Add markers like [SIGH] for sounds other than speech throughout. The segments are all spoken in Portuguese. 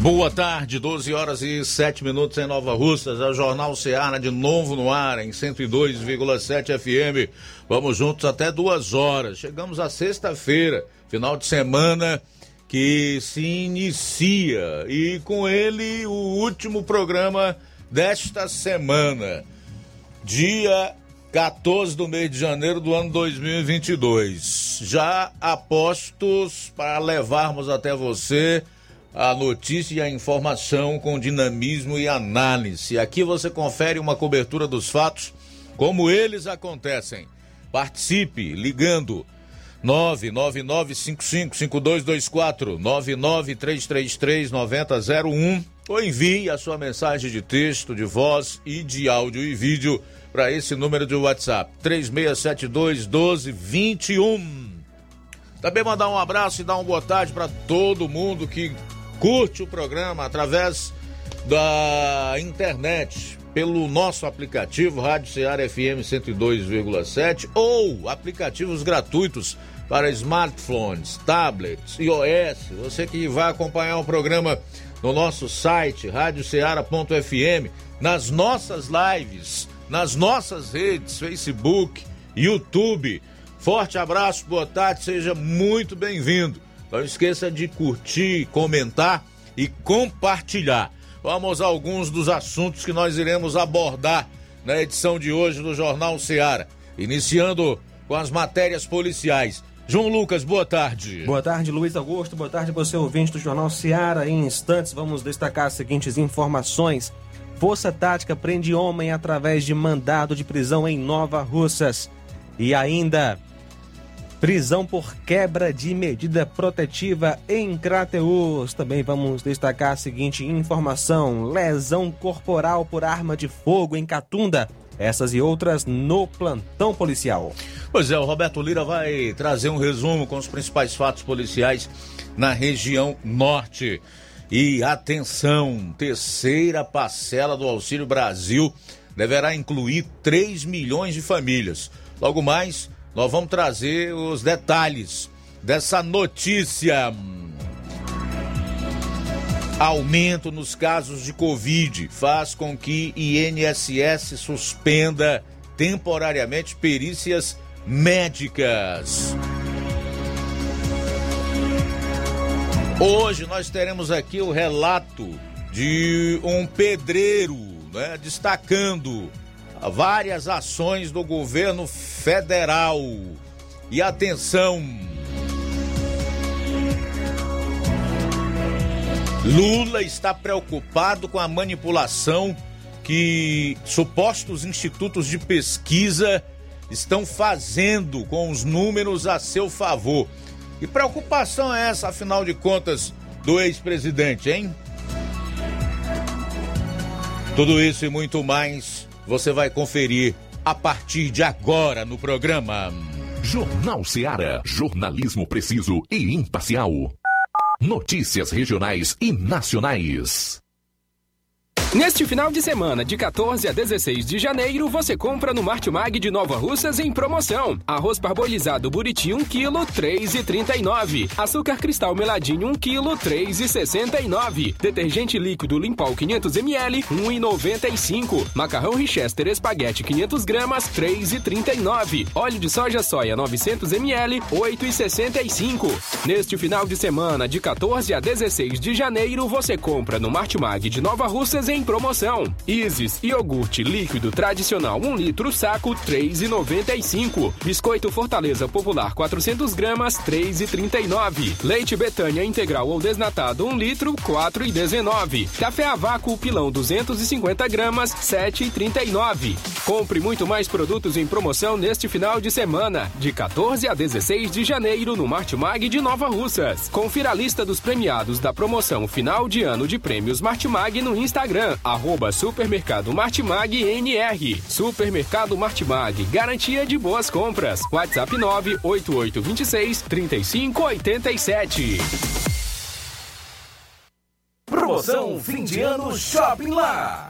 Boa tarde, 12 horas e 7 minutos em Nova Russas. É o Jornal Ceará de novo no ar, em 102,7 FM. Vamos juntos até duas horas. Chegamos à sexta-feira, final de semana que se inicia. E com ele, o último programa desta semana. Dia 14 do mês de janeiro do ano 2022. Já apostos para levarmos até você a notícia e a informação com dinamismo e análise. Aqui você confere uma cobertura dos fatos como eles acontecem. Participe ligando 999555224 993339001 ou envie a sua mensagem de texto, de voz e de áudio e vídeo para esse número de WhatsApp 3672 1221. Também mandar um abraço e dar uma boa tarde para todo mundo que curte o programa através da internet, pelo nosso aplicativo Rádio Ceará FM 102,7 ou aplicativos gratuitos para smartphones, tablets, iOS. Você que vai acompanhar o programa no nosso site radioceara.fm, nas nossas lives, nas nossas redes, Facebook, YouTube. Forte abraço, boa tarde, seja muito bem-vindo. Não esqueça de curtir, comentar e compartilhar. Vamos a alguns dos assuntos que nós iremos abordar na edição de hoje do Jornal Seara. Iniciando com as matérias policiais. João Lucas, boa tarde. Boa tarde, Luiz Augusto. Boa tarde, você ouvinte do Jornal Seara. Em instantes, vamos destacar as seguintes informações. Força Tática prende homem através de mandado de prisão em Nova Russas. E ainda, Prisão por quebra de medida protetiva em Crateus. Também vamos destacar a seguinte informação: lesão corporal por arma de fogo em Catunda. Essas e outras no plantão policial. Pois é, o Roberto Lira vai trazer um resumo com os principais fatos policiais na região norte. E atenção, terceira parcela do Auxílio Brasil deverá incluir 3 milhões de famílias. Logo mais, nós vamos trazer os detalhes dessa notícia. Aumento nos casos de Covid faz com que INSS suspenda temporariamente perícias médicas. Hoje nós teremos aqui o relato de um pedreiro, né, destacando várias ações do governo federal. E atenção! Lula está preocupado com a manipulação que supostos institutos de pesquisa estão fazendo com os números a seu favor. Que preocupação é essa, afinal de contas, do ex-presidente, hein? Tudo isso e muito mais você vai conferir a partir de agora no programa. Jornal Seara. Jornalismo preciso e imparcial. Notícias regionais e nacionais. Neste final de semana, de 14 a 16 de janeiro, você compra no Martimag de Nova Russas em promoção. Arroz parbolizado Buriti 1 kg, 3,39. Açúcar cristal meladinho 1 kg, 3,69. Detergente líquido Limpol 500 ml, 1,95. Macarrão Richester espaguete 500 gramas, 3,39. Óleo de soja soia 900 ml, 8,65. Neste final de semana, de 14 a 16 de janeiro, você compra no Martimag de Nova Russas em promoção. Isis iogurte líquido tradicional 1 litro saco 3,95. Biscoito Fortaleza Popular 400 gramas 3,39. Leite Betânia integral ou desnatado 1 litro 4,19. Café a vácuo pilão 250 gramas 7,39. Compre muito mais produtos em promoção neste final de semana, de 14 a 16 de janeiro no Martimag de Nova Russas. Confira a lista dos premiados da promoção final de ano de prêmios Martimag no Instagram Instagram, arroba Supermercado Martimag NR. Supermercado Martimag, garantia de boas compras. WhatsApp 98826 3587. Promoção fim de ano Shopping Lá.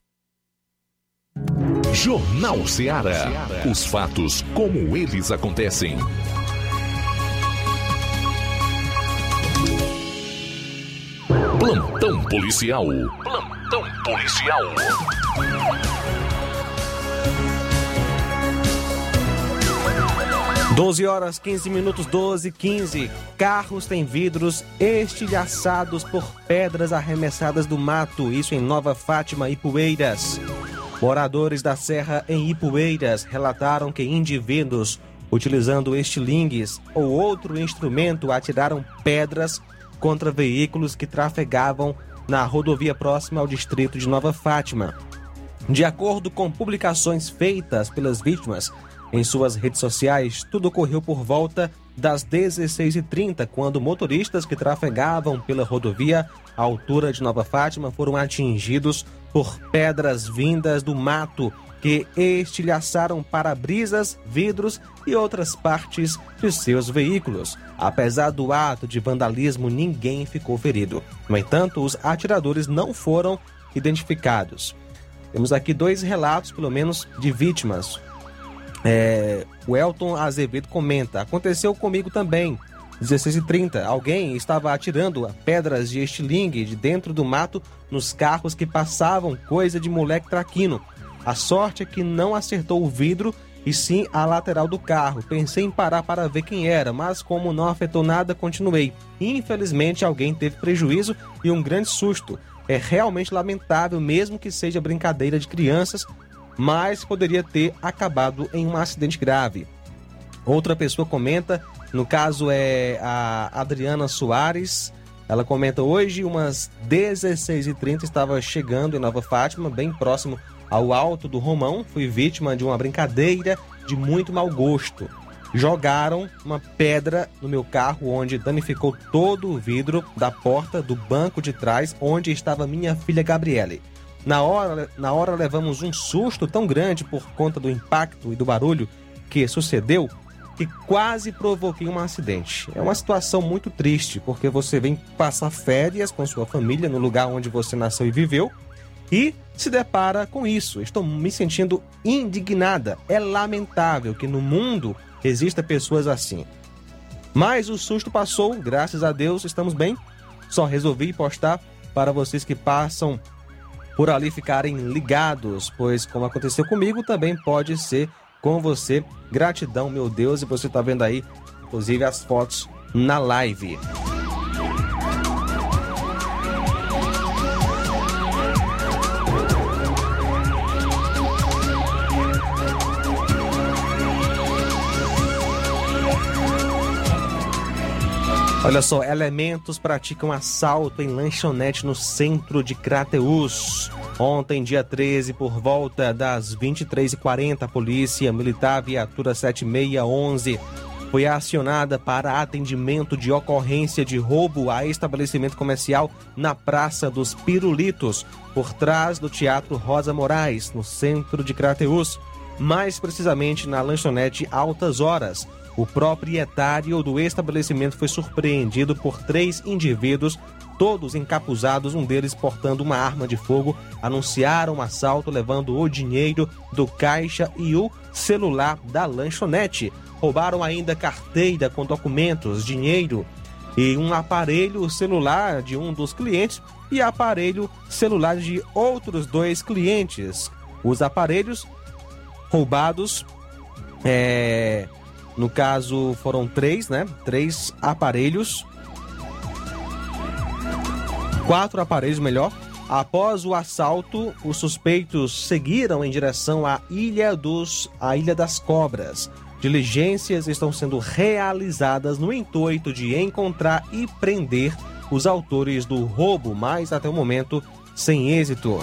Jornal Ceará. Os fatos como eles acontecem. Plantão policial. Plantão policial. Doze horas 15 minutos 12 15. Carros têm vidros estilhaçados por pedras arremessadas do mato. Isso em Nova Fátima e Poeiras. Moradores da Serra em Ipueiras relataram que indivíduos, utilizando estilingues ou outro instrumento, atiraram pedras contra veículos que trafegavam na rodovia próxima ao distrito de Nova Fátima. De acordo com publicações feitas pelas vítimas em suas redes sociais, tudo ocorreu por volta das 16h30, quando motoristas que trafegavam pela rodovia à altura de Nova Fátima foram atingidos por pedras vindas do mato que estilhaçaram para-brisas, vidros e outras partes de seus veículos. Apesar do ato de vandalismo, ninguém ficou ferido. No entanto, os atiradores não foram identificados. Temos aqui dois relatos, pelo menos, de vítimas. É, o Elton Azevedo comenta: Aconteceu comigo também. 16h30, alguém estava atirando pedras de estilingue de dentro do mato nos carros que passavam, coisa de moleque traquino. A sorte é que não acertou o vidro e sim a lateral do carro. Pensei em parar para ver quem era, mas como não afetou nada, continuei. Infelizmente, alguém teve prejuízo e um grande susto. É realmente lamentável, mesmo que seja brincadeira de crianças, mas poderia ter acabado em um acidente grave. Outra pessoa comenta, no caso é a Adriana Soares. Ela comenta hoje, umas 16h30, estava chegando em Nova Fátima, bem próximo ao alto do Romão. Fui vítima de uma brincadeira de muito mau gosto. Jogaram uma pedra no meu carro, onde danificou todo o vidro da porta do banco de trás, onde estava minha filha Gabriele. Na hora, na hora levamos um susto tão grande por conta do impacto e do barulho que sucedeu que quase provoquei um acidente. É uma situação muito triste, porque você vem passar férias com sua família no lugar onde você nasceu e viveu e se depara com isso. Estou me sentindo indignada. É lamentável que no mundo exista pessoas assim. Mas o susto passou, graças a Deus, estamos bem. Só resolvi postar para vocês que passam por ali ficarem ligados, pois como aconteceu comigo, também pode ser com você. Gratidão, meu Deus, e você está vendo aí, inclusive, as fotos na live. Olha só, elementos praticam assalto em lanchonete no centro de Crateus. Ontem, dia 13, por volta das 23h40, a Polícia Militar Viatura 7611 foi acionada para atendimento de ocorrência de roubo a estabelecimento comercial na Praça dos Pirulitos, por trás do Teatro Rosa Moraes, no centro de Crateus, mais precisamente na lanchonete Altas Horas. O proprietário do estabelecimento foi surpreendido por três indivíduos, todos encapuzados, um deles portando uma arma de fogo. Anunciaram um assalto, levando o dinheiro do caixa e o celular da lanchonete. Roubaram ainda carteira com documentos, dinheiro e um aparelho celular de um dos clientes e aparelho celular de outros dois clientes. Os aparelhos roubados é, no caso, foram três, né? Três aparelhos. Quatro aparelhos, melhor. Após o assalto, os suspeitos seguiram em direção à Ilha dos, à Ilha das Cobras. Diligências estão sendo realizadas no intuito de encontrar e prender os autores do roubo, mas até o momento sem êxito.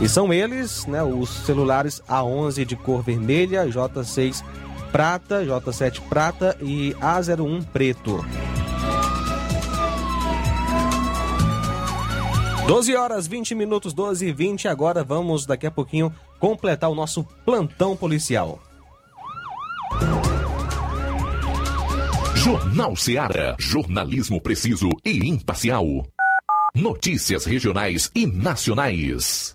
E são eles, né, os celulares A11 de cor vermelha, J6 prata, J7 prata e A01 preto. 12 horas 20 minutos, 12 e 20. Agora vamos daqui a pouquinho completar o nosso plantão policial. Jornal Seara. Jornalismo preciso e imparcial. Notícias regionais e nacionais.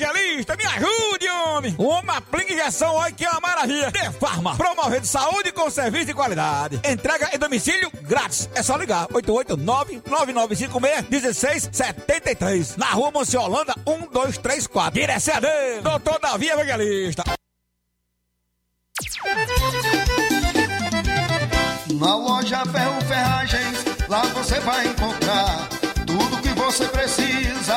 Evangelista, me ajude, homem. Uma aplica injeção, olha que é uma maravilha. De Farma, promovendo saúde com serviço de qualidade. Entrega em domicílio grátis. É só ligar, 889-9956-1673. Na rua Monsiolanda, 1234. Direção a Deus, doutor Davi Evangelista. Na loja Ferro Ferragens, lá você vai encontrar tudo que você precisa,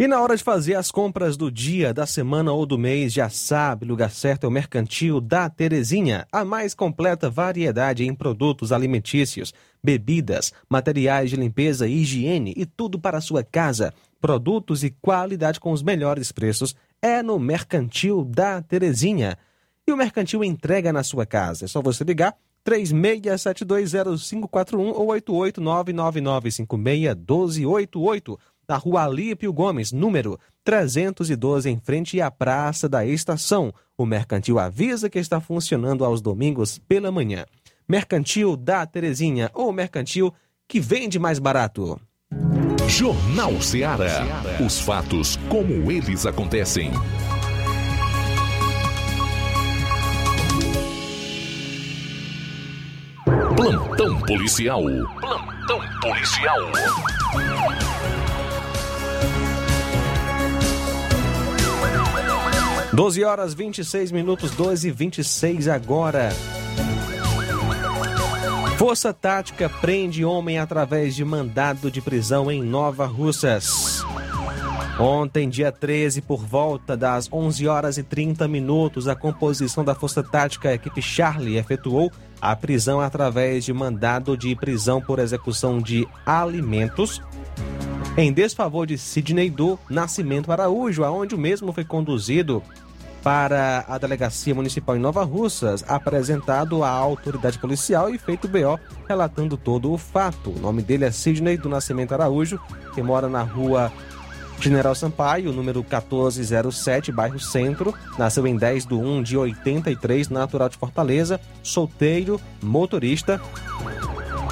E na hora de fazer as compras do dia, da semana ou do mês, já sabe, lugar certo é o Mercantil da Terezinha. A mais completa variedade em produtos alimentícios, bebidas, materiais de limpeza e higiene e tudo para a sua casa. Produtos e qualidade com os melhores preços é no Mercantil da Terezinha. E o Mercantil entrega na sua casa. É só você ligar 36720541 ou 88999561288 na rua Alípio Gomes, número 312, em frente à Praça da Estação. O Mercantil avisa que está funcionando aos domingos pela manhã. Mercantil da Terezinha, ou Mercantil que vende mais barato. Jornal Ceará. Os fatos como eles acontecem. Plantão policial. Plantão policial. 12 horas 26 minutos, 12 e 26 agora. Força Tática prende homem através de mandado de prisão em Nova Russas. Ontem, dia 13, por volta das 11 horas e 30 minutos, a composição da Força Tática Equipe Charlie efetuou a prisão através de mandado de prisão por execução de alimentos em desfavor de Sidney do Nascimento Araújo, aonde o mesmo foi conduzido para a Delegacia Municipal em Nova Russas, apresentado à autoridade policial e feito BO relatando todo o fato. O nome dele é Sidney do Nascimento Araújo, que mora na rua General Sampaio, número 1407, bairro Centro. Nasceu em 10 de 1 de 83, natural de Fortaleza, solteiro, motorista.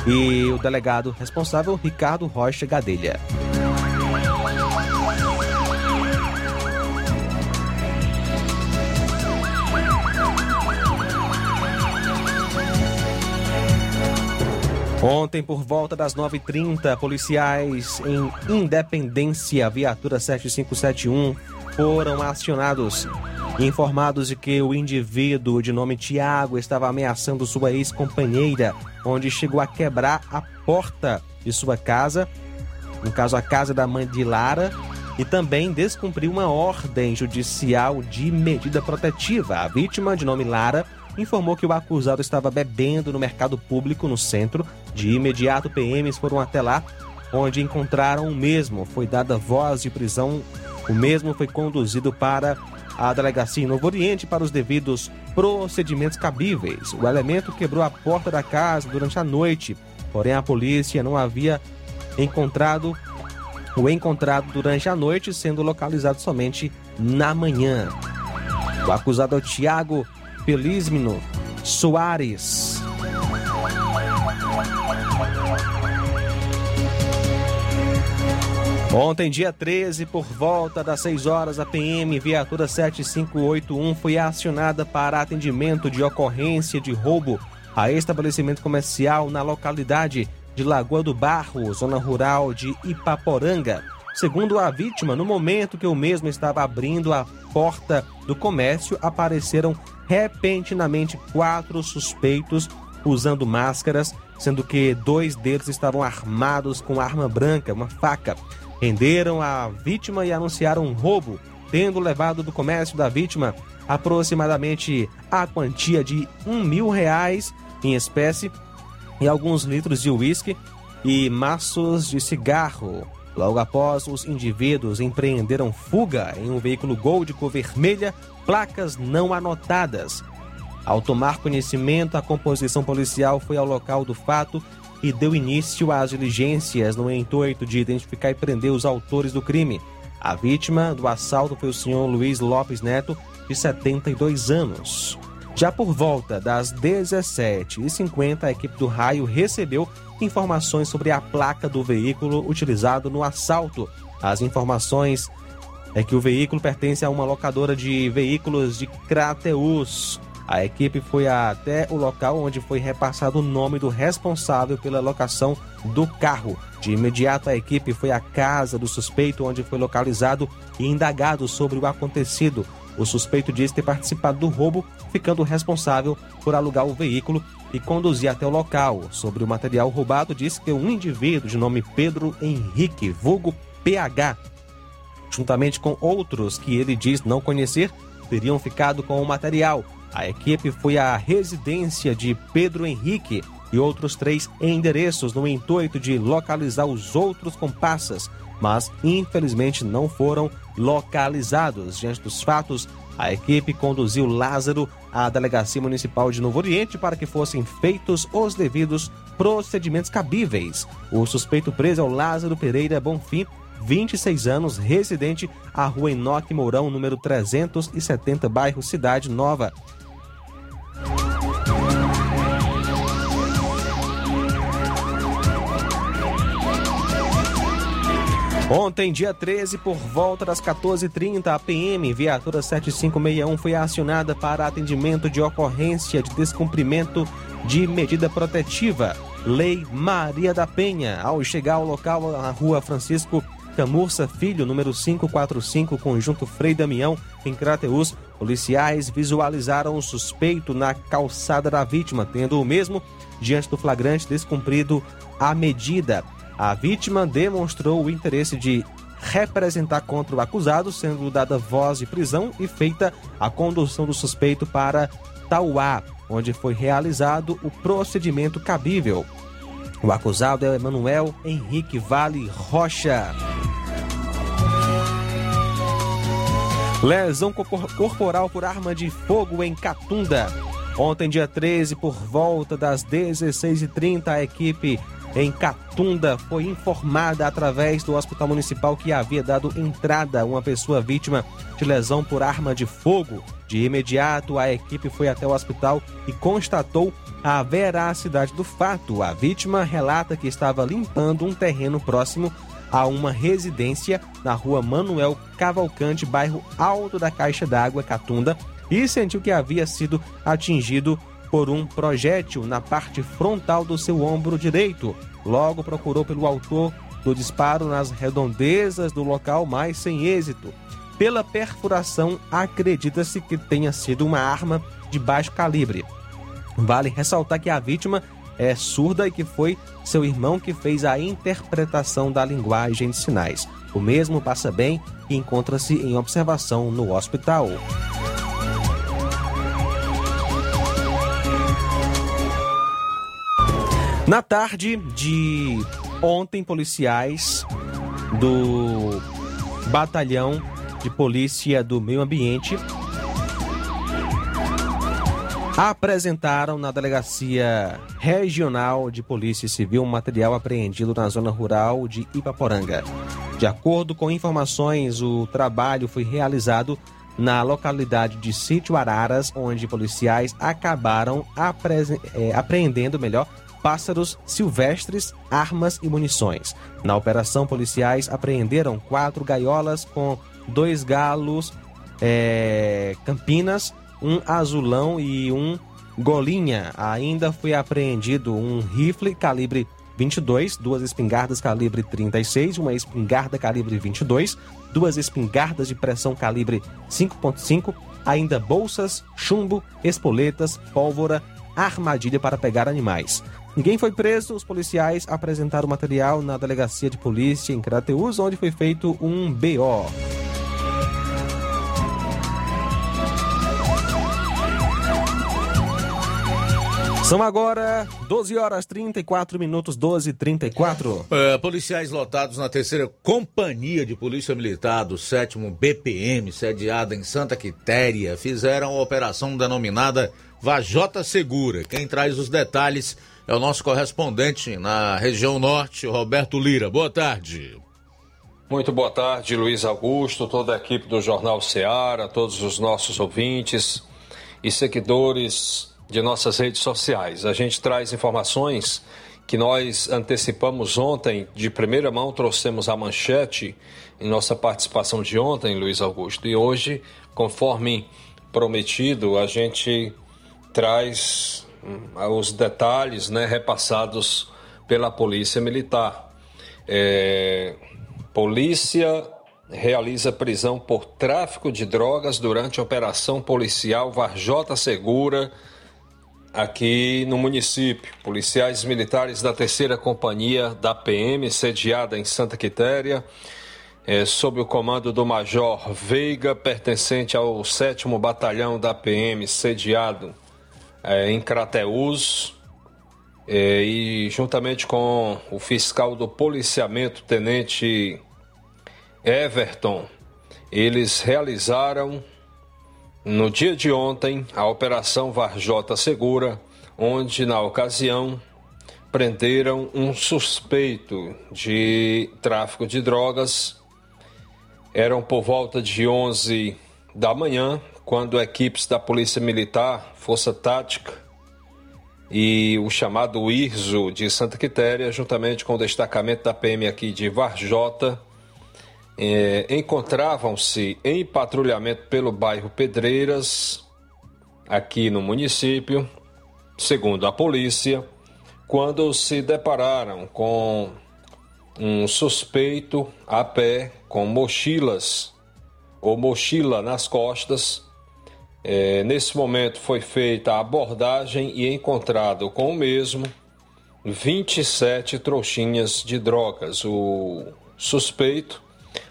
E o delegado responsável, Ricardo Rocha Gadelha. Ontem, por volta das 9h30, policiais em Independência, viatura 7571, foram acionados, informados de que o indivíduo de nome Tiago estava ameaçando sua ex-companheira, onde chegou a quebrar a porta de sua casa, no caso a casa da mãe de Lara, e também descumpriu uma ordem judicial de medida protetiva. A vítima, de nome Lara, informou que o acusado estava bebendo no mercado público no centro. De imediato, PMs foram até lá, onde encontraram o mesmo. Foi dada voz de prisão. O mesmo foi conduzido para a delegacia em Novo Oriente para os devidos procedimentos cabíveis. O elemento quebrou a porta da casa durante a noite, porém a polícia não havia encontrado o encontrado durante a noite, sendo localizado somente na manhã. O acusado é o Tiago Felizmino Soares. Ontem, dia 13, por volta das 6 horas, a PM Viatura 7581 foi acionada para atendimento de ocorrência de roubo a estabelecimento comercial na localidade de Lagoa do Barro, zona rural de Ipaporanga. Segundo a vítima, no momento que o mesmo estava abrindo a porta do comércio, apareceram repentinamente quatro suspeitos usando máscaras, sendo que dois deles estavam armados com arma branca, uma faca. Renderam a vítima e anunciaram um roubo, tendo levado do comércio da vítima aproximadamente a quantia de um mil reais em espécie e alguns litros de uísque e maços de cigarro. Logo após, os indivíduos empreenderam fuga em um veículo Gol de cor vermelha, placas não anotadas. Ao tomar conhecimento, a composição policial foi ao local do fato e deu início às diligências no intuito de identificar e prender os autores do crime. A vítima do assalto foi o senhor Luiz Lopes Neto, de 72 anos. Já por volta das 17h50, a equipe do raio recebeu informações sobre a placa do veículo utilizado no assalto. As informações é que o veículo pertence a uma locadora de veículos de Crateus. A equipe foi até o local onde foi repassado o nome do responsável pela locação do carro. De imediato, a equipe foi à casa do suspeito, onde foi localizado e indagado sobre o acontecido. O suspeito diz ter participado do roubo, ficando responsável por alugar o veículo e conduzir até o local. Sobre o material roubado, disse que um indivíduo de nome Pedro Henrique, vulgo PH, juntamente com outros que ele diz não conhecer, teriam ficado com o material. A equipe foi à residência de Pedro Henrique e outros três endereços no intuito de localizar os outros comparsas, mas infelizmente não foram localizados. Diante dos fatos, a equipe conduziu Lázaro à Delegacia Municipal de Novo Oriente para que fossem feitos os devidos procedimentos cabíveis. O suspeito preso é o Lázaro Pereira Bonfim, 26 anos, residente à rua Enoque Mourão, número 370, bairro Cidade Nova. Ontem, dia 13, por volta das 14h30, a PM, viatura 7561, foi acionada para atendimento de ocorrência de descumprimento de medida protetiva. Lei Maria da Penha. Ao chegar ao local, na rua Francisco Camurça Filho, número 545, conjunto Frei Damião, em Crateus, policiais visualizaram o suspeito na calçada da vítima, tendo o mesmo, diante do flagrante, descumprido a medida. A vítima demonstrou o interesse de representar contra o acusado, sendo dada voz de prisão e feita a condução do suspeito para Tauá, onde foi realizado o procedimento cabível. O acusado é Emanuel Henrique Vale Rocha. Lesão corporal por arma de fogo em Catunda. Ontem, dia 13, por volta das 16h30, a equipe em Catunda foi informada através do Hospital Municipal que havia dado entrada a uma pessoa vítima de lesão por arma de fogo. De imediato, a equipe foi até o hospital e constatou a veracidade do fato. A vítima relata que estava limpando um terreno próximo a uma residência na rua Manuel Cavalcante, bairro Alto da Caixa d'Água, Catunda, e sentiu que havia sido atingido por um projétil na parte frontal do seu ombro direito. Logo procurou pelo autor do disparo nas redondezas do local, mas sem êxito. Pela perfuração, acredita-se que tenha sido uma arma de baixo calibre. Vale ressaltar que a vítima é surda e que foi seu irmão que fez a interpretação da linguagem de sinais. O mesmo passa bem e encontra-se em observação no hospital. Na tarde de ontem, policiais do Batalhão de Polícia do Meio Ambiente apresentaram na Delegacia Regional de Polícia Civil um material apreendido na zona rural de Ipaporanga. De acordo com informações, o trabalho foi realizado na localidade de Sítio Araras, onde policiais acabaram é, apreendendo melhor pássaros silvestres, armas e munições. Na operação, policiais apreenderam quatro gaiolas com dois galos é, campinas, um azulão e um golinha. Ainda foi apreendido um rifle calibre 22, duas espingardas calibre 36, uma espingarda calibre 22, duas espingardas de pressão calibre 5.5, ainda bolsas, chumbo, espoletas, pólvora, armadilha para pegar animais. Ninguém foi preso, os policiais apresentaram material na delegacia de polícia em Crateus, onde foi feito um BO. São agora 12 horas 34 minutos, 12 e 34. É, policiais lotados na terceira Companhia de Polícia Militar do 7 BPM, sediada em Santa Quitéria, fizeram a operação denominada Vajota Segura. Quem traz os detalhes é o nosso correspondente na região norte, Roberto Lira. Boa tarde. Muito boa tarde, Luiz Augusto, toda a equipe do Jornal Ceará, todos os nossos ouvintes e seguidores de nossas redes sociais. A gente traz informações que nós antecipamos ontem, de primeira mão, trouxemos a manchete em nossa participação de ontem, Luiz Augusto. E hoje, conforme prometido, a gente traz os detalhes né, repassados pela Polícia Militar. É, polícia realiza prisão por tráfico de drogas durante a operação policial Varjota Segura aqui no município. Policiais militares da terceira companhia da PM, sediada em Santa Quitéria, é, sob o comando do Major Veiga, pertencente ao 7 Batalhão da PM, sediado é, em Crateús, é, e juntamente com o fiscal do policiamento, Tenente Everton, eles realizaram no dia de ontem, a Operação Varjota Segura, onde, na ocasião, prenderam um suspeito de tráfico de drogas. Eram por volta de 11 da manhã, quando equipes da Polícia Militar, Força Tática e o chamado IRZO de Santa Quitéria, juntamente com o destacamento da PM aqui de Varjota, é, encontravam-se em patrulhamento pelo bairro Pedreiras, aqui no município, segundo a polícia, quando se depararam com um suspeito a pé com mochilas ou mochila nas costas. É, nesse momento foi feita a abordagem e encontrado com o mesmo 27 trouxinhas de drogas. O suspeito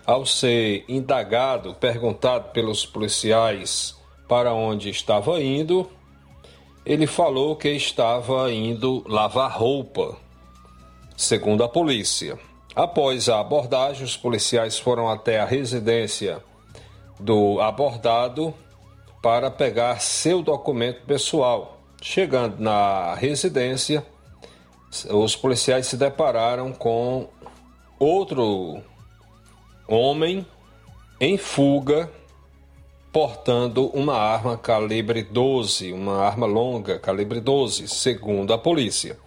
ao ser indagado, perguntado pelos policiais para onde estava indo, ele falou que estava indo lavar roupa, segundo a polícia. Após a abordagem, os policiais foram até a residência do abordado para pegar seu documento pessoal. Chegando na residência, os policiais se depararam com outro homem em fuga portando uma arma calibre 12, uma arma longa calibre 12, segundo a polícia.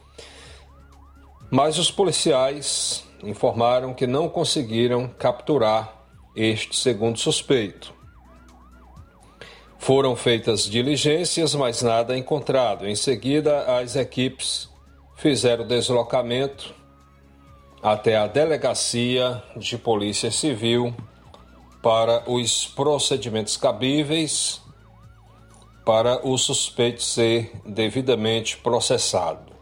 Mas os policiais informaram que não conseguiram capturar este segundo suspeito. Foram feitas diligências, mas nada encontrado. Em seguida, as equipes fizeram deslocamento até a delegacia de Polícia Civil para os procedimentos cabíveis para o suspeito ser devidamente processado.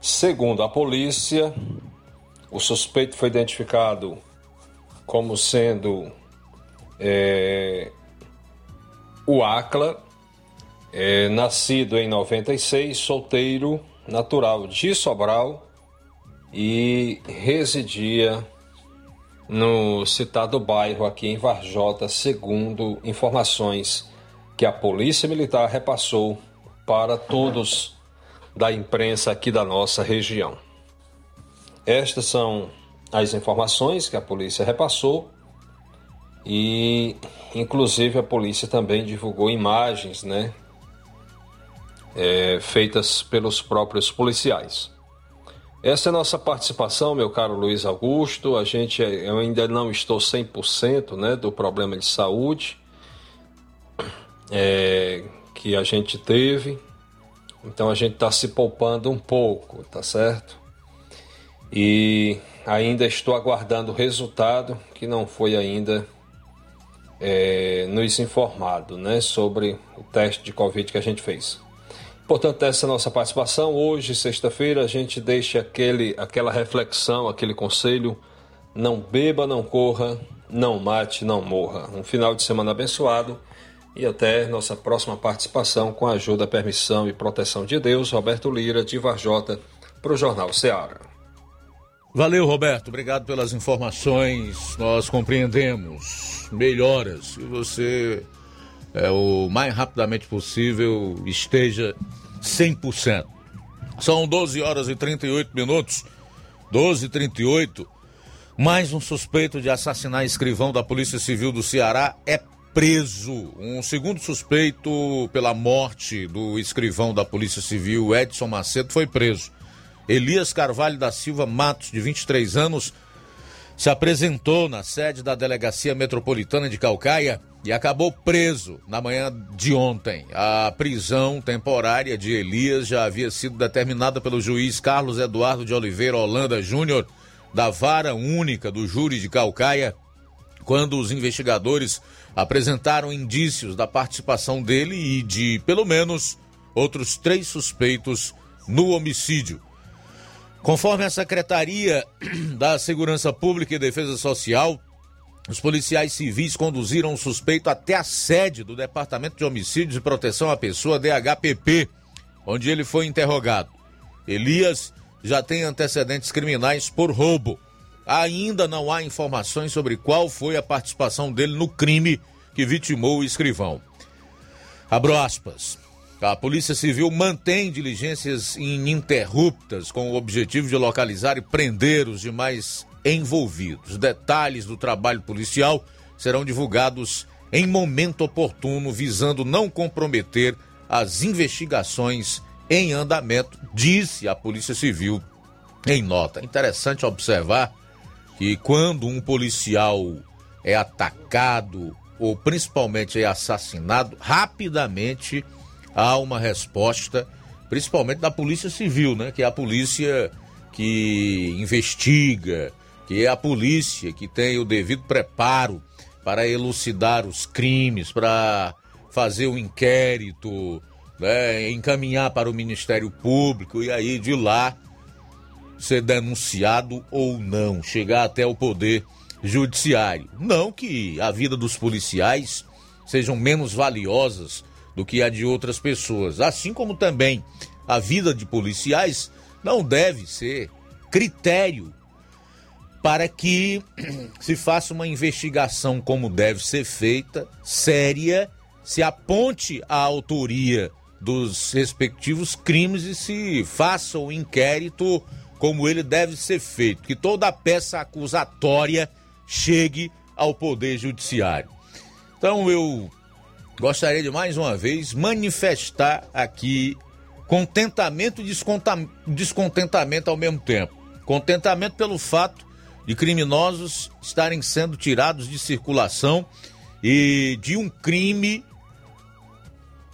Segundo a polícia, o suspeito foi identificado como sendo é, o Acla, é, nascido em 96, solteiro, natural de Sobral e residia no citado bairro aqui em Varjota, segundo informações que a Polícia Militar repassou para todos da imprensa aqui da nossa região. Estas são as informações que a polícia repassou e, inclusive, a polícia também divulgou imagens, né, é, feitas pelos próprios policiais. Essa é a nossa participação, meu caro Luiz Augusto. A gente, eu ainda não estou 100% né, do problema de saúde é, que a gente teve. Então a gente está se poupando um pouco, tá certo? E ainda estou aguardando o resultado que não foi ainda é, nos informado né, sobre o teste de Covid que a gente fez. Portanto, essa é a nossa participação. Hoje, sexta-feira, a gente deixa aquele, aquela reflexão, aquele conselho: não beba, não corra, não mate, não morra. Um final de semana abençoado e até nossa próxima participação com a ajuda, permissão e proteção de Deus. Roberto Lira, de Varjota, para o Jornal Ceará. Valeu, Roberto. Obrigado pelas informações. Nós compreendemos melhoras e você é, o mais rapidamente possível esteja 100%. São 12 horas e 38 minutos, 12 e 38. Mais um suspeito de assassinar escrivão da Polícia Civil do Ceará é preso. Um segundo suspeito pela morte do escrivão da Polícia Civil, Edson Macedo, foi preso. Elias Carvalho da Silva Matos, de 23 anos, se apresentou na sede da Delegacia Metropolitana de Calcaia e acabou preso na manhã de ontem. A prisão temporária de Elias já havia sido determinada pelo juiz Carlos Eduardo de Oliveira Holanda Júnior, da Vara Única do Júri de Calcaia, quando os investigadores apresentaram indícios da participação dele e de, pelo menos, outros três suspeitos no homicídio. Conforme a Secretaria [CLEARS THROAT] da Segurança Pública e Defesa Social, os policiais civis conduziram o suspeito até a sede do Departamento de Homicídios e Proteção à Pessoa, DHPP, onde ele foi interrogado. Elias já tem antecedentes criminais por roubo. Ainda não há informações sobre qual foi a participação dele no crime que vitimou o escrivão. Abro aspas. A Polícia Civil mantém diligências ininterruptas com o objetivo de localizar e prender os demais envolvidos. Detalhes do trabalho policial serão divulgados em momento oportuno, visando não comprometer as investigações em andamento, disse a Polícia Civil em nota. Interessante observar que quando um policial é atacado ou principalmente é assassinado, rapidamente há uma resposta, principalmente da Polícia Civil, né? Que é a polícia que investiga, que é a polícia que tem o devido preparo para elucidar os crimes, para fazer o um inquérito, né? encaminhar para o Ministério Público e aí de lá ser denunciado ou não, chegar até o poder judiciário. Não que a vida dos policiais sejam menos valiosas do que a de outras pessoas, assim como também a vida de policiais não deve ser critério para que [CLEARS THROAT] se faça uma investigação como deve ser feita, séria, se aponte a autoria dos respectivos crimes e se faça o inquérito como ele deve ser feito, que toda peça acusatória chegue ao Poder Judiciário. Então eu gostaria de mais uma vez manifestar aqui contentamento e descontentamento ao mesmo tempo. Contentamento pelo fato de criminosos estarem sendo tirados de circulação e de um crime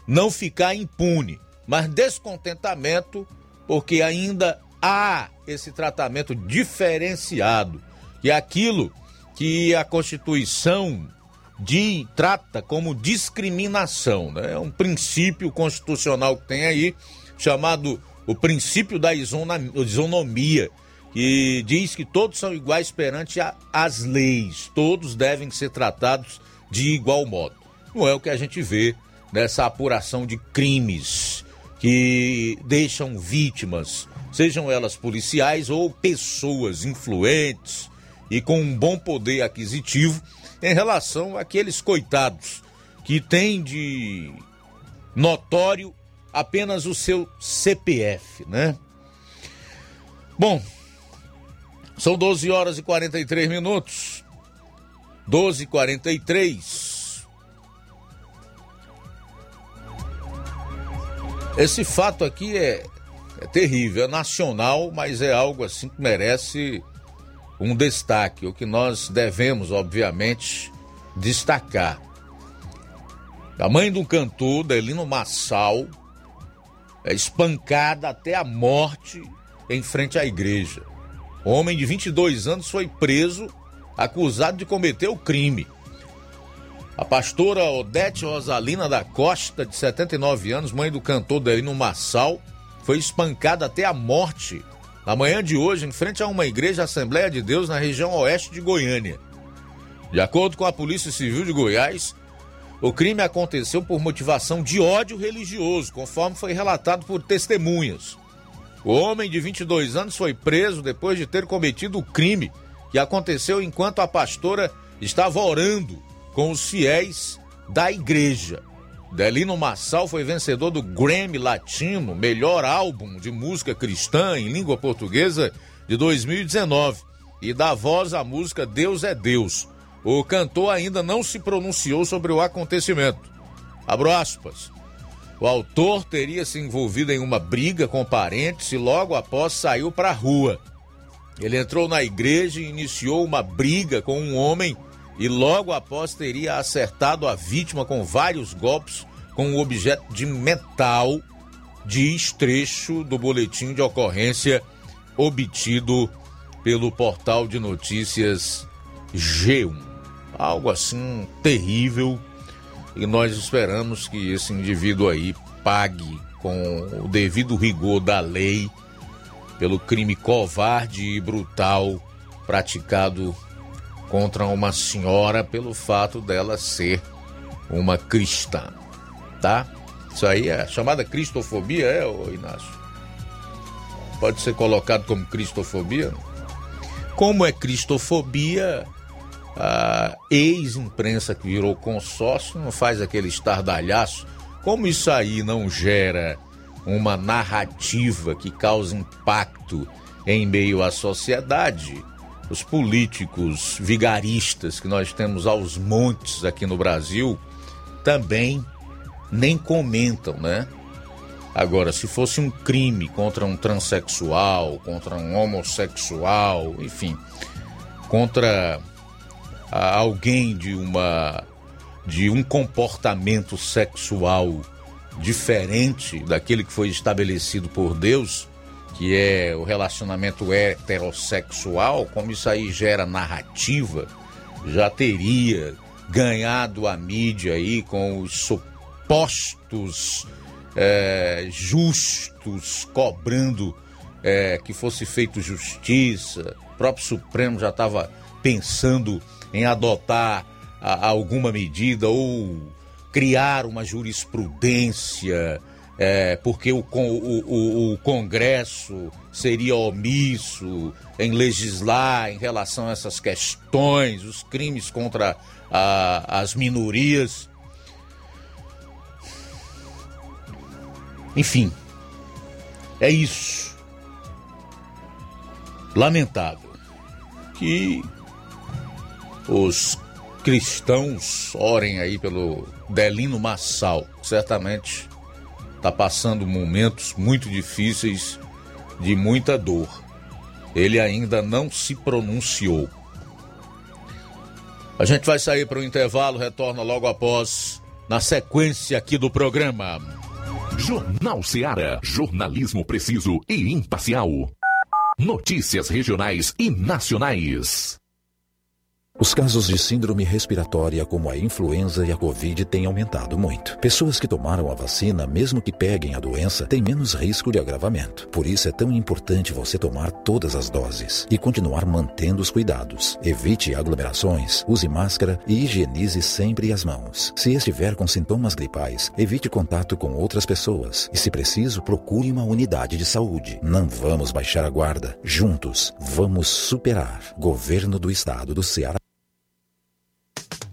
não ficar impune, mas descontentamento porque ainda há esse tratamento diferenciado e aquilo que a Constituição de, trata como discriminação, né? É um princípio constitucional que tem aí chamado o princípio da isonomia, que diz que todos são iguais perante a, as leis, todos devem ser tratados de igual modo. Não é o que a gente vê nessa apuração de crimes que deixam vítimas, sejam elas policiais ou pessoas influentes e com um bom poder aquisitivo em relação àqueles coitados que têm de notório apenas o seu CPF, né? Bom, são 12 horas e 43 minutos. 12 e 43. Esse fato aqui é, é terrível, é nacional, mas é algo assim que merece um destaque, o que nós devemos, obviamente, destacar. A mãe do cantor, Delino Massal, é espancada até a morte em frente à igreja. O homem de 22 anos foi preso, acusado de cometer o crime. A pastora Odete Rosalina da Costa, de 79 anos, mãe do cantor Delino Massal, foi espancada até a morte na manhã de hoje, em frente a uma igreja Assembleia de Deus na região oeste de Goiânia. De acordo com a Polícia Civil de Goiás, o crime aconteceu por motivação de ódio religioso, conforme foi relatado por testemunhas. O homem de 22 anos foi preso depois de ter cometido o crime que aconteceu enquanto a pastora estava orando com os fiéis da igreja. Delino Massal foi vencedor do Grammy Latino, melhor álbum de música cristã em língua portuguesa de 2019, e dá voz à música Deus é Deus. O cantor ainda não se pronunciou sobre o acontecimento. Abro aspas. O autor teria se envolvido em uma briga com parentes e logo após saiu para a rua. Ele entrou na igreja e iniciou uma briga com um homem e logo após teria acertado a vítima com vários golpes com um objeto de metal, diz trecho do boletim de ocorrência obtido pelo portal de notícias G1 algo assim terrível. E nós esperamos que esse indivíduo aí pague com o devido rigor da lei pelo crime covarde e brutal praticado contra uma senhora pelo fato dela ser uma cristã, tá? Isso aí é chamada cristofobia, é, ô Inácio? Pode ser colocado como cristofobia? Como é cristofobia, a ex-imprensa que virou consórcio não faz aquele estardalhaço. Como isso aí não gera uma narrativa que causa impacto em meio à sociedade? Os políticos vigaristas que nós temos aos montes aqui no Brasil também nem comentam, né? Agora, se fosse um crime contra um transexual, contra um homossexual, enfim, contra alguém de uma de um comportamento sexual diferente daquele que foi estabelecido por Deus, que é o relacionamento heterossexual, como isso aí gera narrativa, já teria ganhado a mídia aí com os supostos é, justos cobrando é, que fosse feito justiça. O próprio Supremo já estava pensando em adotar a, alguma medida ou criar uma jurisprudência, é, porque o, o, o, Congresso seria omisso em legislar em relação a essas questões, os crimes contra a, as minorias. Enfim, é isso. Lamentável que os cristãos orem aí pelo Delino Massal, certamente está passando momentos muito difíceis, de muita dor. Ele ainda não se pronunciou. A gente vai sair para o intervalo, retorna logo após, na sequência aqui do programa. Jornal Seara. Jornalismo preciso e imparcial. Notícias regionais e nacionais. Os casos de síndrome respiratória, como a influenza e a Covid, têm aumentado muito. Pessoas que tomaram a vacina, mesmo que peguem a doença, têm menos risco de agravamento. Por isso é tão importante você tomar todas as doses e continuar mantendo os cuidados. Evite aglomerações, use máscara e higienize sempre as mãos. Se estiver com sintomas gripais, evite contato com outras pessoas e, se preciso, procure uma unidade de saúde. Não vamos baixar a guarda. Juntos, vamos superar. Governo do Estado do Ceará.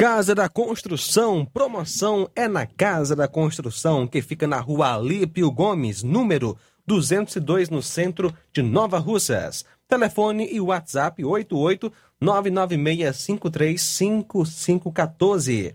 Casa da Construção, promoção é na Casa da Construção, que fica na rua Alípio Gomes, número 202, no centro de Nova Russas. Telefone e WhatsApp 88 996535514.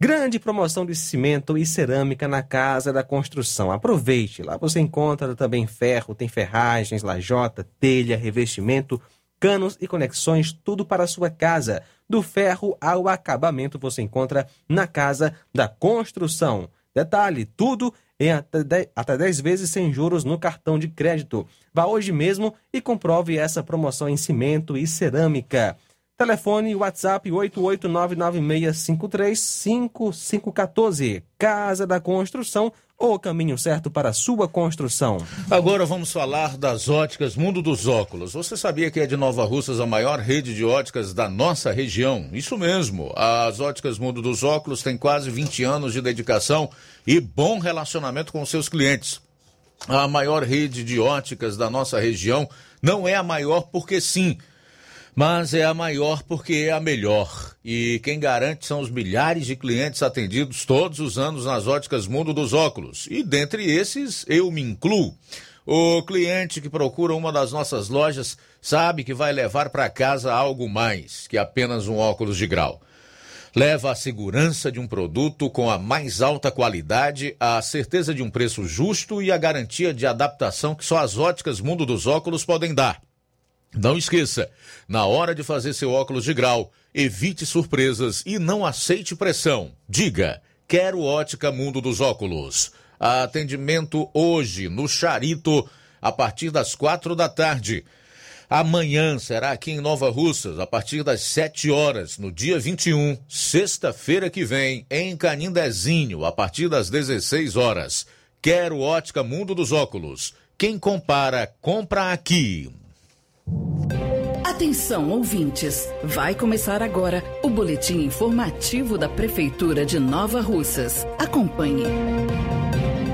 Grande promoção de cimento e cerâmica na Casa da Construção. Aproveite, lá você encontra também ferro, tem ferragens, lajota, telha, revestimento, canos e conexões, tudo para a sua casa. Do ferro ao acabamento você encontra na Casa da Construção. Detalhe, tudo em até 10 vezes sem juros no cartão de crédito. Vá hoje mesmo e comprove essa promoção em cimento e cerâmica. Telefone WhatsApp 88996535514. Casa da Construção, o caminho certo para sua construção. Agora vamos falar das óticas Mundo dos Óculos. Você sabia que é de Nova Russas a maior rede de óticas da nossa região? Isso mesmo. As óticas Mundo dos Óculos têm quase 20 anos de dedicação e bom relacionamento com seus clientes. A maior rede de óticas da nossa região não é a maior porque sim mas é a maior porque é a melhor. E quem garante são os milhares de clientes atendidos todos os anos nas óticas Mundo dos Óculos. E dentre esses, eu me incluo. O cliente que procura uma das nossas lojas sabe que vai levar para casa algo mais que apenas um óculos de grau. Leva a segurança de um produto com a mais alta qualidade, a certeza de um preço justo e a garantia de adaptação que só as óticas Mundo dos Óculos podem dar. Não esqueça, na hora de fazer seu óculos de grau, evite surpresas e não aceite pressão. Diga, quero ótica Mundo dos Óculos. Atendimento hoje no Charito, a partir das quatro da tarde. Amanhã será aqui em Nova Russas, a partir das 7 horas, no dia 21, sexta-feira que vem, em Canindezinho, a partir das 16 horas. Quero ótica Mundo dos Óculos. Quem compara, compra aqui. Atenção, ouvintes! Vai começar agora o boletim informativo da Prefeitura de Nova Russas. Acompanhe.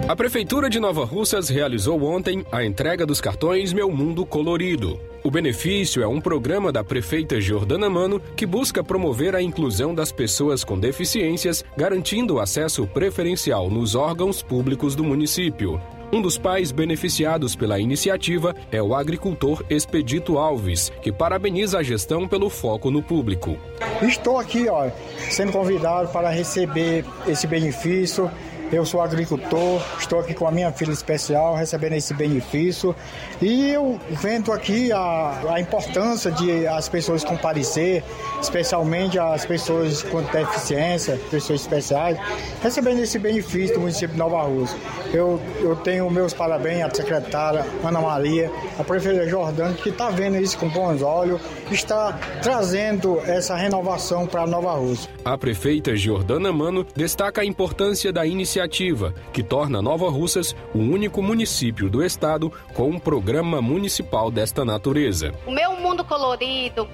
A Prefeitura de Nova Russas realizou ontem a entrega dos cartões Meu Mundo Colorido. O benefício é um programa da prefeita Jordana Mano que busca promover a inclusão das pessoas com deficiências, garantindo acesso preferencial nos órgãos públicos do município. Um dos pais beneficiados pela iniciativa é o agricultor Expedito Alves, que parabeniza a gestão pelo foco no público. Estou aqui, ó, sendo convidado para receber esse benefício eu sou agricultor, estou aqui com a minha filha especial recebendo esse benefício e eu vendo aqui a, a importância de as pessoas comparecer, especialmente as pessoas com deficiência, pessoas especiais, recebendo esse benefício do município de Nova Rússia. Eu, eu tenho meus parabéns à secretária Ana Maria, à prefeita Jordano, que está vendo isso com bons olhos, está trazendo essa renovação para Nova Rússia. A prefeita Jordana Mano destaca a importância da iniciativa iniciativa que torna Nova Russas o único município do estado com um programa municipal desta natureza. O meu mundo colorido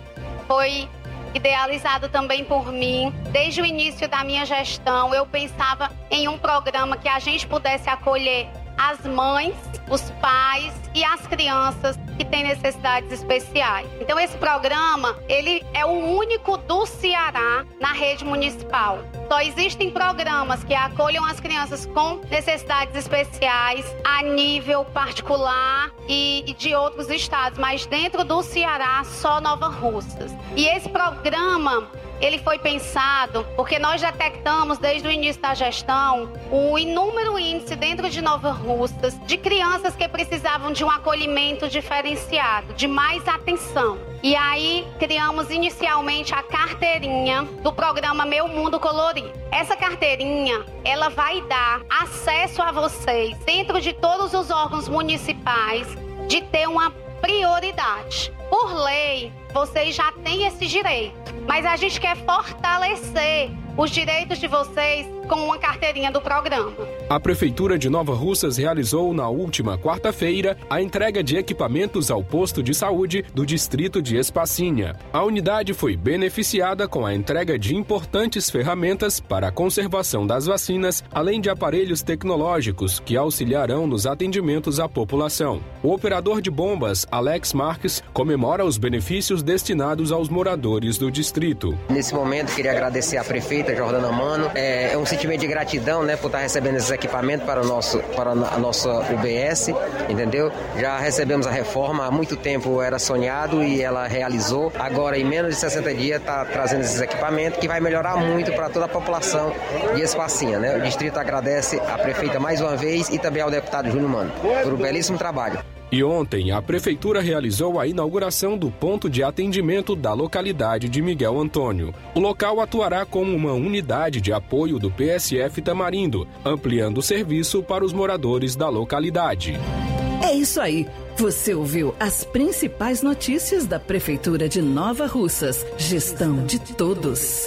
foi idealizado também por mim. Desde o início da minha gestão, eu pensava em um programa que a gente pudesse acolher as mães, os pais e as crianças que têm necessidades especiais. Então esse programa, ele é o único do Ceará na rede municipal. Só existem programas que acolham as crianças com necessidades especiais a nível particular e, de outros estados, mas dentro do Ceará só Nova Russas. E esse programa ele foi pensado porque nós detectamos desde o início da gestão o inúmero índice dentro de Nova Russas de crianças que precisavam de um acolhimento diferenciado, de mais atenção. E aí criamos inicialmente a carteirinha do programa Meu Mundo Colorido. Essa carteirinha, ela vai dar acesso a vocês dentro de todos os órgãos municipais de ter uma prioridade. Por lei, vocês já têm esse direito, mas a gente quer fortalecer os direitos de vocês com uma carteirinha do programa. A Prefeitura de Nova Russas realizou na última quarta-feira a entrega de equipamentos ao posto de saúde do distrito de Espacinha. A unidade foi beneficiada com a entrega de importantes ferramentas para a conservação das vacinas, além de aparelhos tecnológicos que auxiliarão nos atendimentos à população. O operador de bombas, Alex Marques, comemora os benefícios destinados aos moradores do distrito. Nesse momento, queria agradecer à prefeita Jordana Mano. É, é um sentimento de gratidão, né, por estar recebendo esses equipamentos para, o nosso, para a nossa UBS, entendeu? Já recebemos a reforma, há muito tempo era sonhado e ela realizou. Agora, em menos de 60 dias, está trazendo esses equipamentos que vai melhorar muito para toda a população de Espacinha, né? O distrito agradece à prefeita mais uma vez e também ao deputado Júnior Mano por um belíssimo trabalho. E ontem, a Prefeitura realizou a inauguração do ponto de atendimento da localidade de Miguel Antônio. O local atuará como uma unidade de apoio do PSF Tamarindo, ampliando o serviço para os moradores da localidade. É isso aí. Você ouviu as principais notícias da Prefeitura de Nova Russas. Gestão de todos.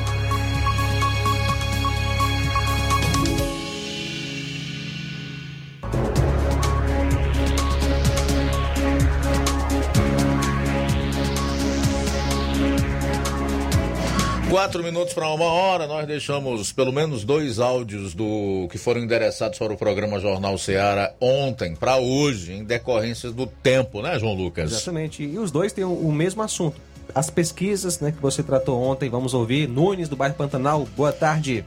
Quatro minutos para uma hora, nós deixamos pelo menos dois áudios do que foram endereçados para o programa Jornal Ceará ontem para hoje, em decorrência do tempo, né, João Lucas? Exatamente. E os dois têm o, mesmo assunto. As pesquisas né, que você tratou ontem, vamos ouvir. Nunes, do bairro Pantanal, boa tarde.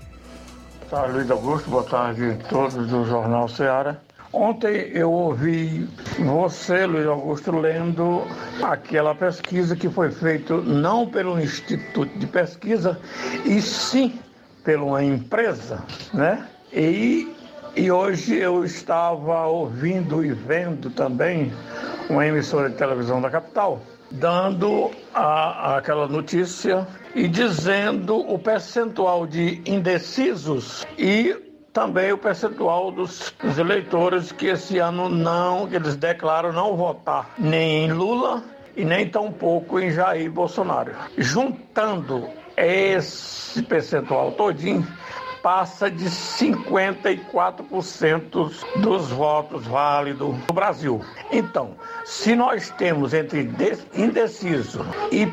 Boa tarde, Luiz Augusto. Boa tarde a todos do Jornal Ceará. Ontem eu ouvi você, Luiz Augusto, lendo aquela pesquisa que foi feita não pelo Instituto de Pesquisa, e sim por uma empresa, né? E, e hoje eu estava ouvindo e vendo também uma emissora de televisão da capital, dando a, aquela notícia e dizendo o percentual de indecisos e também o percentual dos, dos, eleitores que esse ano não, que eles declaram não votar nem em Lula e nem tampouco em Jair Bolsonaro. Juntando esse percentual todinho, passa de 54% dos votos válidos no Brasil. Então, se nós temos entre indecisos e,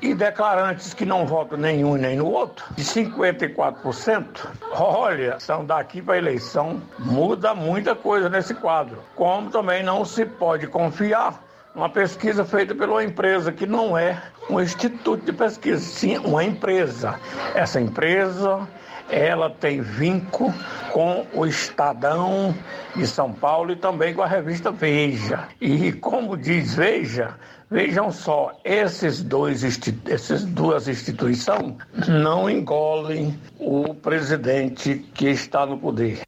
e declarantes que não votam nenhum nem no outro, de 54%, olha, são daqui para a eleição, muda muita coisa nesse quadro. Como também não se pode confiar uma pesquisa feita por uma empresa que não é um instituto de pesquisa, sim uma empresa. Essa empresa ela tem vínculo com o Estadão de São Paulo e também com a revista Veja. E como diz Veja, vejam só, esses dois, essas duas instituições não engolem o presidente que está no poder.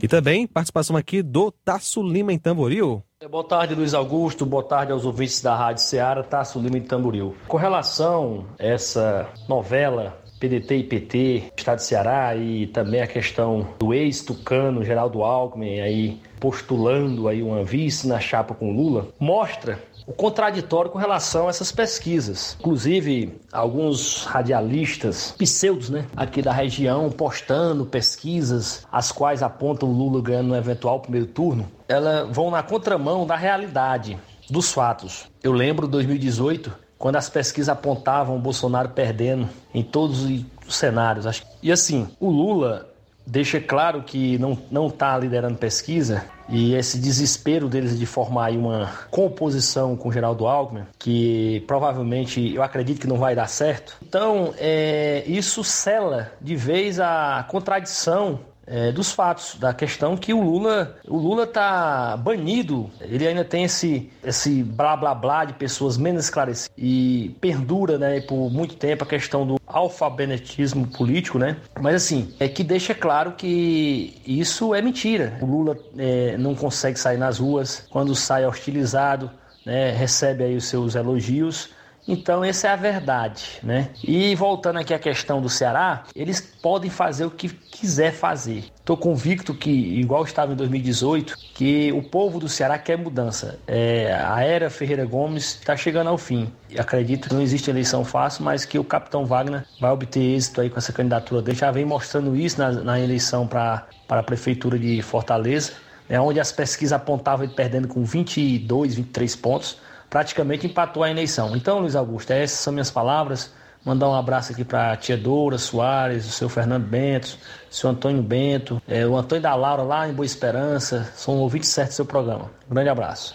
E também participação aqui do Tasso Lima em Tamboril. Boa tarde, Luiz Augusto. Boa tarde aos ouvintes da Rádio Ceará, Tasso Lima em Tamboril. Com relação a essa novela PDT e PT, Estado de Ceará e também a questão do ex-tucano Geraldo Alckmin aí postulando aí uma vice na chapa com Lula, mostra o contraditório com relação a essas pesquisas. Inclusive, alguns radialistas pseudos, né, aqui da região, postando pesquisas, as quais apontam Lula ganhando no eventual primeiro turno, elas vão na contramão da realidade, dos fatos. Eu lembro 2018, quando as pesquisas apontavam o Bolsonaro perdendo em todos os cenários. E assim, o Lula deixa claro que não não está liderando pesquisa e esse desespero deles de formar uma composição com Geraldo Alckmin, que provavelmente eu acredito que não vai dar certo. Então, é, isso cela de vez a contradição é, dos fatos, da questão que o Lula, o Lula tá banido, ele ainda tem esse, esse blá blá blá de pessoas menos esclarecidas e perdura, né, por muito tempo a questão do alfabetismo político, né? Mas assim, é que deixa claro que isso é mentira. O Lula é, não consegue sair nas ruas, quando sai hostilizado, né, recebe aí os seus elogios Então, essa é a verdade, né? E voltando aqui à questão do Ceará, eles podem fazer o que quiser fazer. Estou convicto que, igual estava em 2018, que o povo do Ceará quer mudança. É, a era Ferreira Gomes está chegando ao fim. Acredito que não existe eleição fácil, mas que o capitão Wagner vai obter êxito aí com essa candidatura dele. Já vem mostrando isso na, na eleição para a prefeitura de Fortaleza, né, onde as pesquisas apontavam ele perdendo com 22, 23 pontos praticamente empatou a eleição. Então, Luiz Augusto, essas são minhas palavras. Mandar um abraço aqui para a tia Doura Soares, o seu Fernando Bento, o seu Antônio Bento, é, o Antônio da Laura lá em Boa Esperança. São ouvintes certos do seu programa. Um grande abraço.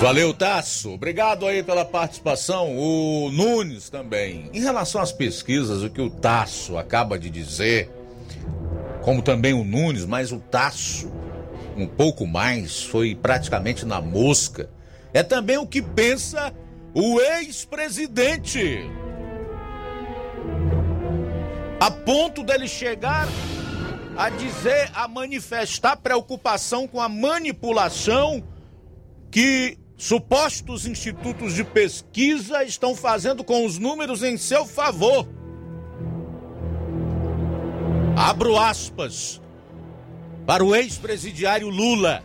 Valeu, Tasso. Obrigado aí pela participação. O Nunes também. Em relação às pesquisas, o que o Tasso acaba de dizer, como também o Nunes, mas o Tasso um pouco mais, foi praticamente na mosca. É também o que pensa o ex-presidente. A ponto dele chegar a dizer, a manifestar preocupação com a manipulação que supostos institutos de pesquisa estão fazendo com os números em seu favor. Abro aspas para o ex-presidiário Lula.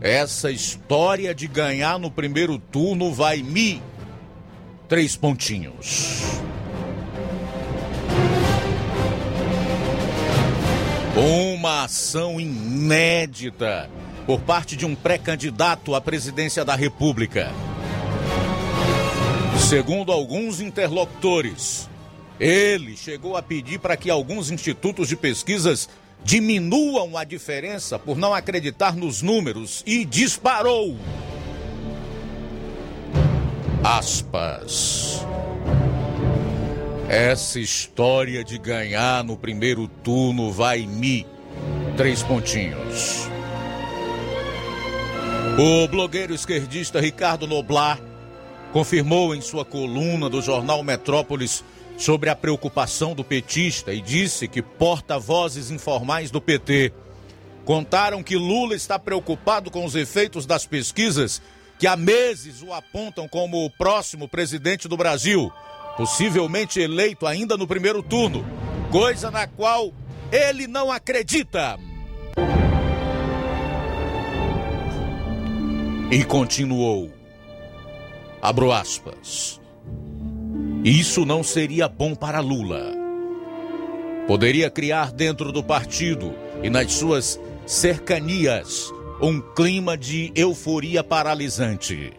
Essa história de ganhar no primeiro turno vai me. Três pontinhos. Uma ação inédita por parte de um pré-candidato à presidência da República. Segundo alguns interlocutores, ele chegou a pedir para que alguns institutos de pesquisas diminuam a diferença por não acreditar nos números e disparou. Aspas. Essa história de ganhar no primeiro turno vai me. Três pontinhos. O blogueiro esquerdista Ricardo Noblar confirmou em sua coluna do jornal Metrópolis sobre a preocupação do petista e disse que porta-vozes informais do PT contaram que Lula está preocupado com os efeitos das pesquisas que há meses o apontam como o próximo presidente do Brasil, possivelmente eleito ainda no primeiro turno, coisa na qual ele não acredita. E continuou. Abro aspas. Isso não seria bom para Lula. Poderia criar dentro do partido e nas suas cercanias um clima de euforia paralisante.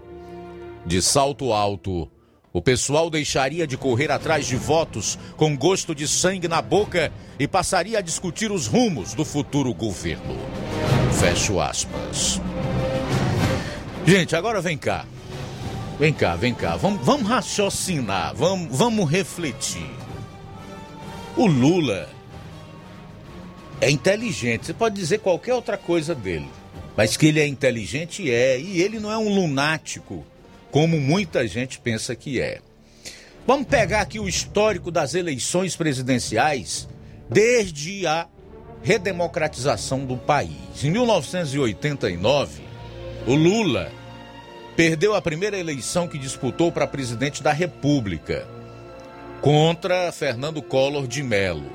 De salto alto, o pessoal deixaria de correr atrás de votos com gosto de sangue na boca e passaria a discutir os rumos do futuro governo. Fecho aspas. Gente, agora vem cá. Vem cá, vem cá. Vamos, vamos raciocinar, vamos, vamos refletir. O Lula é inteligente. Você pode dizer qualquer outra coisa dele. Mas que ele é inteligente é. E ele não é um lunático, como muita gente pensa que é. Vamos pegar aqui o histórico das eleições presidenciais desde a redemocratização do país. Em 1989, o Lula perdeu a primeira eleição que disputou para presidente da República, contra Fernando Collor de Mello.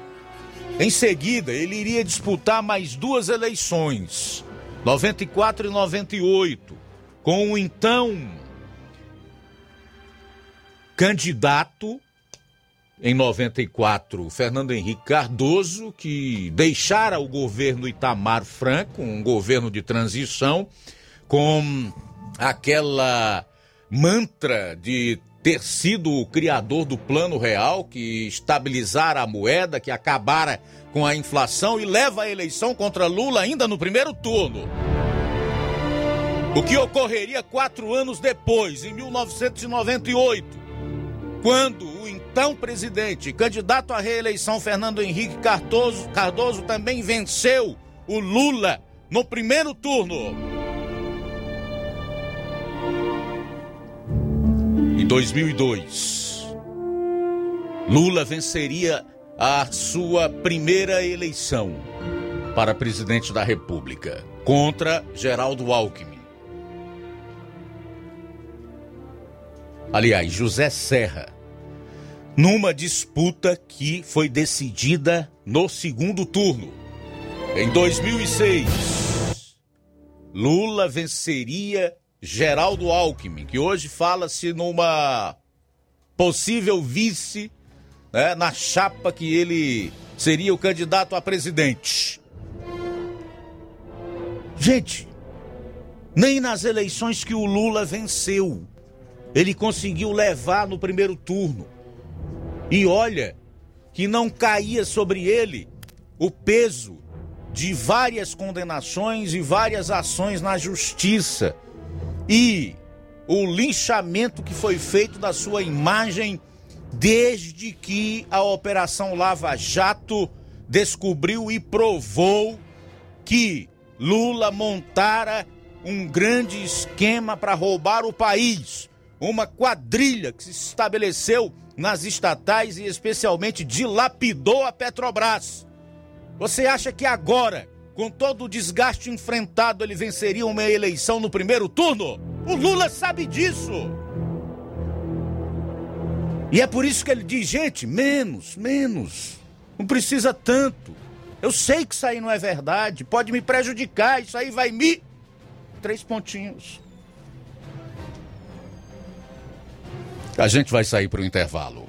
Em seguida, ele iria disputar mais duas eleições, 94 e 98, com o então candidato em 94, Fernando Henrique Cardoso, que deixara o governo Itamar Franco, um governo de transição, com aquela mantra de ter sido o criador do Plano Real, que estabilizara a moeda, que acabara com a inflação e leva a eleição contra Lula ainda no primeiro turno. O que ocorreria quatro anos depois, em 1998, quando o então presidente, candidato à reeleição Fernando Henrique Cardoso, Cardoso também venceu o Lula no primeiro turno. 2002, Lula venceria a sua primeira eleição para presidente da República contra Geraldo Alckmin. aliás, José Serra, numa disputa que foi decidida no segundo turno. Em 2006, Lula venceria Geraldo Alckmin, que hoje fala-se numa possível vice né, na chapa que ele seria o candidato a presidente. Gente, nem nas eleições que o Lula venceu, ele conseguiu levar no primeiro turno. E olha que não caía sobre ele o peso de várias condenações e várias ações na justiça e o linchamento que foi feito da sua imagem desde que a Operação Lava Jato descobriu e provou que Lula montara um grande esquema para roubar o país, uma quadrilha que se estabeleceu nas estatais e especialmente dilapidou a Petrobras. Você acha que agora, com todo o desgaste enfrentado, ele venceria uma eleição no primeiro turno? O Lula sabe disso. E é por isso que ele diz, gente, menos, menos. Não precisa tanto. Eu sei que isso aí não é verdade, pode me prejudicar, isso aí vai me. Três pontinhos. A gente vai sair para o intervalo.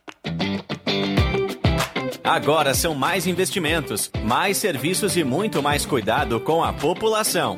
Agora são mais investimentos, mais serviços e muito mais cuidado com a população.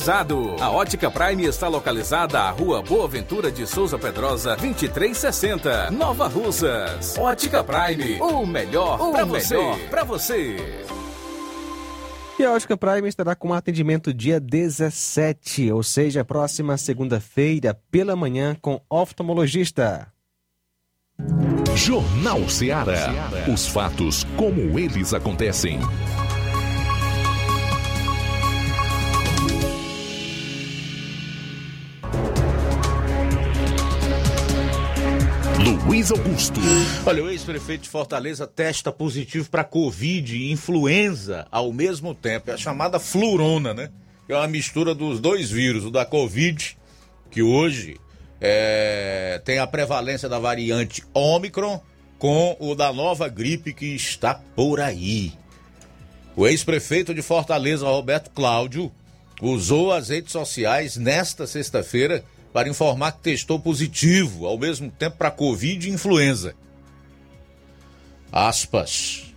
A Ótica Prime está localizada à Rua Boa Ventura de Souza Pedrosa, 2360, Nova Russas. Ótica Prime, o melhor para você. Pra você. E a Ótica Prime estará com atendimento dia 17, ou seja, próxima segunda-feira, pela manhã, com oftalmologista. Jornal Ceará. Os fatos como eles acontecem. Luiz Augusto. Olha, o ex-prefeito de Fortaleza testa positivo para Covid e influenza ao mesmo tempo. É a chamada flurona, né? Que é uma mistura dos dois vírus, o da Covid, que hoje é, tem a prevalência da variante Ômicron, com o da nova gripe que está por aí. O ex-prefeito de Fortaleza, Roberto Cláudio, usou as redes sociais nesta sexta-feira para informar que testou positivo ao mesmo tempo para Covid e influenza. Aspas.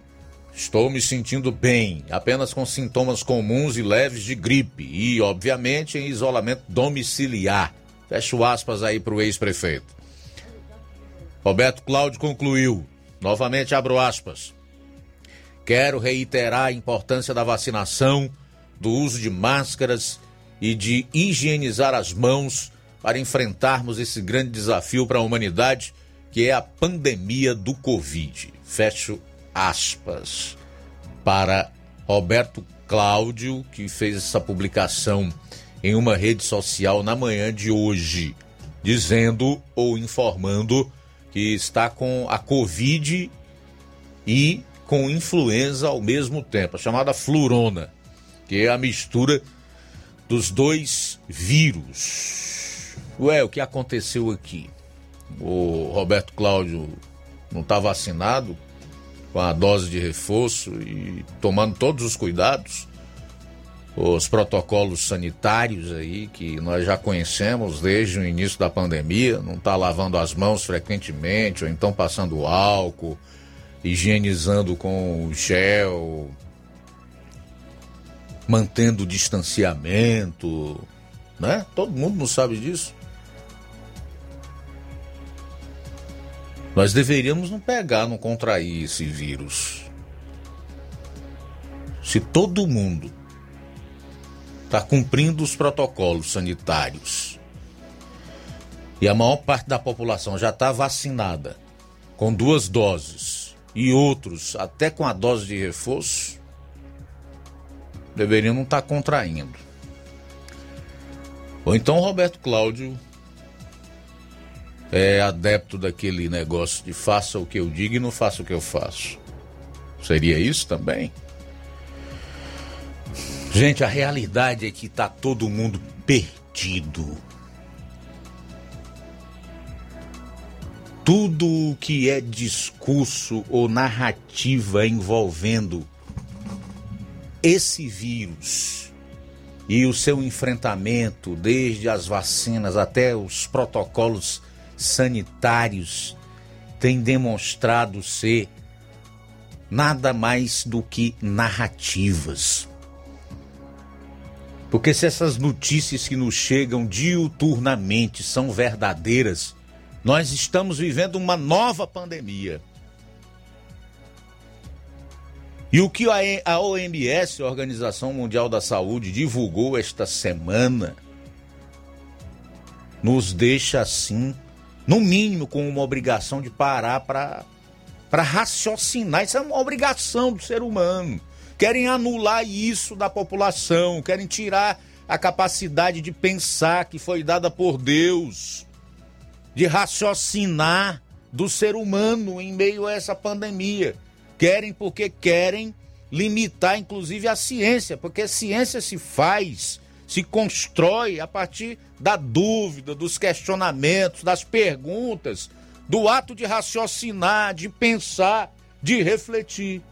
Estou me sentindo bem, apenas com sintomas comuns e leves de gripe e, obviamente, em isolamento domiciliar. Fecho aspas aí para o ex-prefeito. Roberto Cláudio concluiu. Novamente abro aspas. Quero reiterar a importância da vacinação, do uso de máscaras e de higienizar as mãos para enfrentarmos esse grande desafio para a humanidade, que é a pandemia do Covid. Fecho aspas. Para Roberto Cláudio, que fez essa publicação em uma rede social na manhã de hoje, dizendo ou informando que está com a Covid e com influenza ao mesmo tempo, a chamada flurona, que é a mistura dos dois vírus. Ué, o que aconteceu aqui? O Roberto Cláudio não está vacinado com a dose de reforço e tomando todos os cuidados, os protocolos sanitários aí que nós já conhecemos desde o início da pandemia, não está lavando as mãos frequentemente ou então passando álcool, higienizando com gel, mantendo o distanciamento, né? Todo mundo não sabe disso. Nós deveríamos não pegar, não contrair esse vírus. Se todo mundo está cumprindo os protocolos sanitários e a maior parte da população já está vacinada com duas doses e outros até com a dose de reforço, deveriam não estar tá contraindo. Ou então Roberto Cláudio é adepto daquele negócio de faça o que eu digo e não faça o que eu faço. Seria isso também? Gente, a realidade é que está todo mundo perdido. Tudo que é discurso ou narrativa envolvendo esse vírus e o seu enfrentamento, desde as vacinas até os protocolos sanitários têm demonstrado ser nada mais do que narrativas. Porque se essas notícias que nos chegam diuturnamente são verdadeiras, nós estamos vivendo uma nova pandemia. E o que a OMS, a Organização Mundial da Saúde, divulgou esta semana, nos deixa assim, no mínimo, com uma obrigação de parar para raciocinar. Isso é uma obrigação do ser humano. Querem anular isso da população, querem tirar a capacidade de pensar que foi dada por Deus, de raciocinar do ser humano em meio a essa pandemia. Querem porque querem limitar, inclusive, a ciência, porque a ciência se faz, se constrói a partir da dúvida, dos questionamentos, das perguntas, do ato de raciocinar, de pensar, de refletir.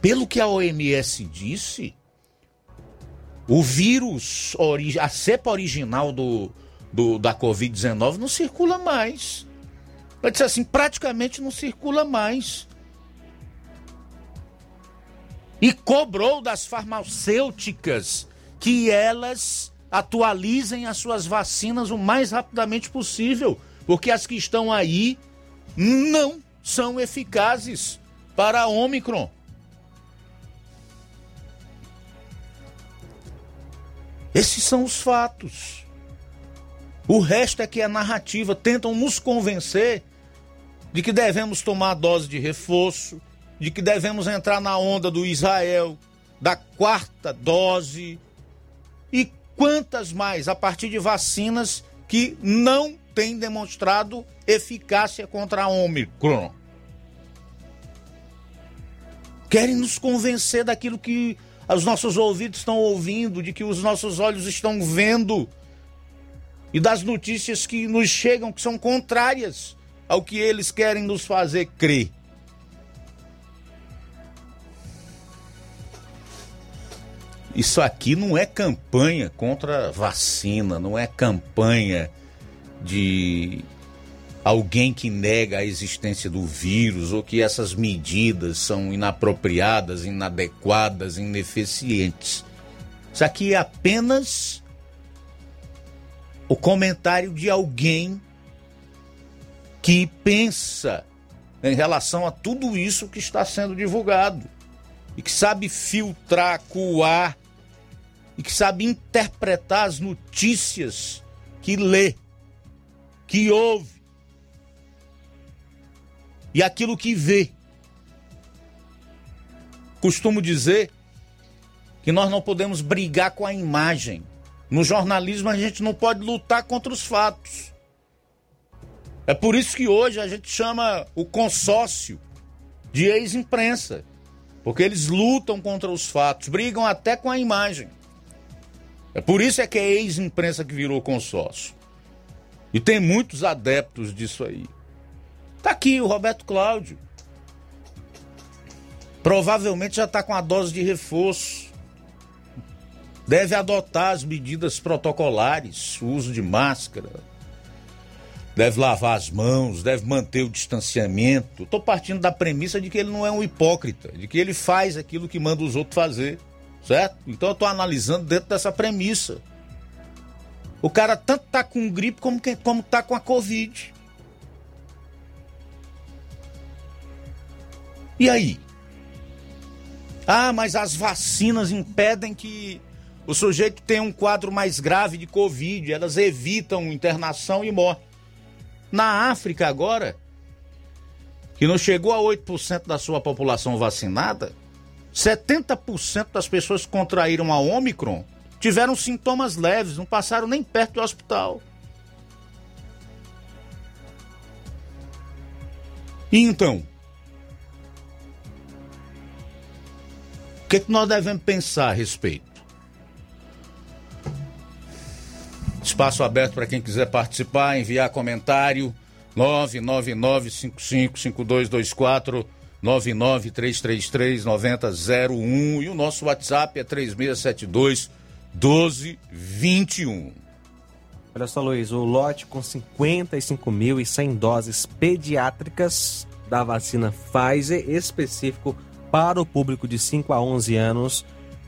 Pelo que a OMS disse, o vírus, a cepa original do, do da Covid-19 não circula mais. Vai dizer assim, praticamente não circula mais. E cobrou das farmacêuticas que elas atualizem as suas vacinas o mais rapidamente possível, porque as que estão aí não são eficazes para a Omicron. Esses são os fatos. O resto é que é narrativa. Tentam nos convencer de que devemos tomar dose de reforço, de que devemos entrar na onda do Israel, da quarta dose e quantas mais a partir de vacinas que não têm demonstrado eficácia contra a Omicron. Querem nos convencer daquilo que os nossos ouvidos estão ouvindo, de que os nossos olhos estão vendo e das notícias que nos chegam que são contrárias ao que eles querem nos fazer crer. Isso aqui não é campanha contra vacina, não é campanha de alguém que nega a existência do vírus ou que essas medidas são inapropriadas, inadequadas, ineficientes. Isso aqui é apenas o comentário de alguém que pensa em relação a tudo isso que está sendo divulgado e que sabe filtrar, coar e que sabe interpretar as notícias que lê, que ouve e aquilo que vê. Costumo dizer que nós não podemos brigar com a imagem. No jornalismo a gente não pode lutar contra os fatos. É por isso que hoje a gente chama o consórcio de ex-imprensa. Porque eles lutam contra os fatos, brigam até com a imagem. É por isso é que é ex-imprensa que virou consórcio. E tem muitos adeptos disso aí. Tá aqui o Roberto Cláudio. Provavelmente já está com a dose de reforço. Deve adotar as medidas protocolares, o uso de máscara. Deve lavar as mãos, deve manter o distanciamento. Estou partindo da premissa de que ele não é um hipócrita, de que ele faz aquilo que manda os outros fazer, certo? Então eu estou analisando dentro dessa premissa. O cara tanto tá com gripe como, que, como tá com a Covid. E aí? Ah, mas as vacinas impedem que o sujeito tenha um quadro mais grave de Covid, elas evitam internação e morte. Na África agora, que não chegou a 8% da sua população vacinada, 70% das pessoas que contraíram a Omicron tiveram sintomas leves, não passaram nem perto do hospital. E então, O que, que nós devemos pensar a respeito? Espaço aberto para quem quiser participar, enviar comentário. 999-555224, 99333-9001 e o nosso WhatsApp é 3672 1221. Olha só, Luiz, o lote com 55.100 doses pediátricas da vacina Pfizer específico para o público de 5 a 11 anos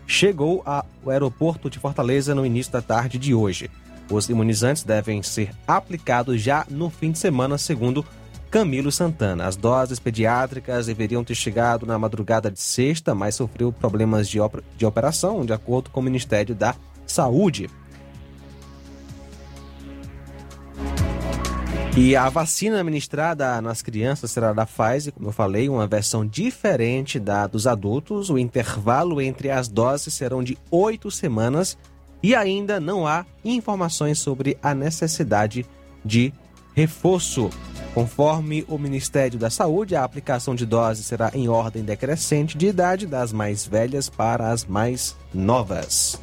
chegou ao aeroporto de Fortaleza no início da tarde de hoje. Os imunizantes devem ser aplicados já no fim de semana, segundo Camilo Santana. As doses pediátricas deveriam ter chegado na madrugada de sexta, mas sofreu problemas de, op de operação, de acordo com o Ministério da Saúde. E a vacina administrada nas crianças será da Pfizer, como eu falei, uma versão diferente da dos adultos. O intervalo entre as doses serão de oito semanas e ainda não há informações sobre a necessidade de reforço. Conforme o Ministério da Saúde, a aplicação de doses será em ordem decrescente de idade das mais velhas para as mais novas.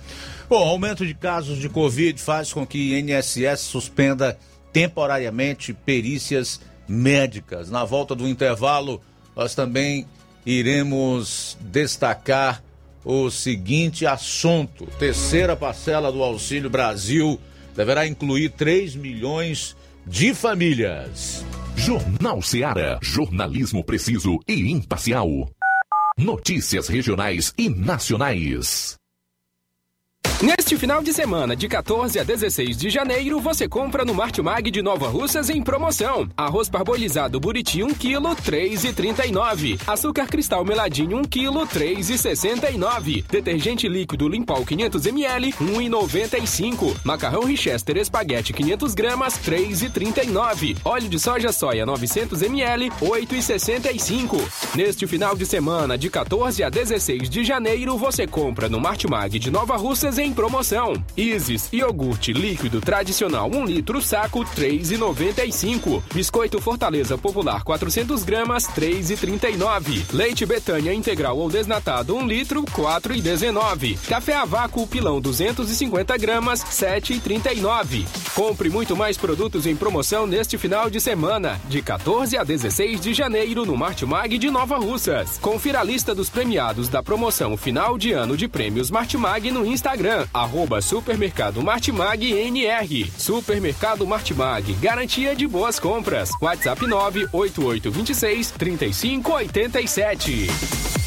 Bom, aumento de casos de Covid faz com que INSS suspenda temporariamente perícias médicas. Na volta do intervalo, nós também iremos destacar o seguinte assunto: terceira parcela do Auxílio Brasil deverá incluir 3 milhões de famílias. Jornal Seara. Jornalismo preciso e imparcial. Notícias regionais e nacionais. Neste final de semana, de 14 a 16 de janeiro, você compra no Martimag de Nova Russas em promoção. Arroz parbolizado Buriti 1 kg, 3,39. Açúcar cristal meladinho 1 kg, 3,69. Detergente líquido Limpol 500 ml, 1,95. Macarrão Richester espaguete 500 gramas, 3,39. Óleo de soja soia 900 ml, 8,65. Neste final de semana, de 14 a 16 de janeiro, você compra no Martimag de Nova Russas em promoção. Isis iogurte líquido tradicional 1 litro saco 3,95. Biscoito Fortaleza Popular 400 gramas 3,39. Leite Betânia integral ou desnatado 1 litro 4,19. Café a vácuo pilão 250 gramas 7,39. Compre muito mais produtos em promoção neste final de semana, de 14 a 16 de janeiro no Martimag de Nova Russas. Confira a lista dos premiados da promoção final de ano de prêmios Martimag no Instagram, arroba Supermercado Martimag NR. Supermercado Martimag, garantia de boas compras. WhatsApp 98826 3587.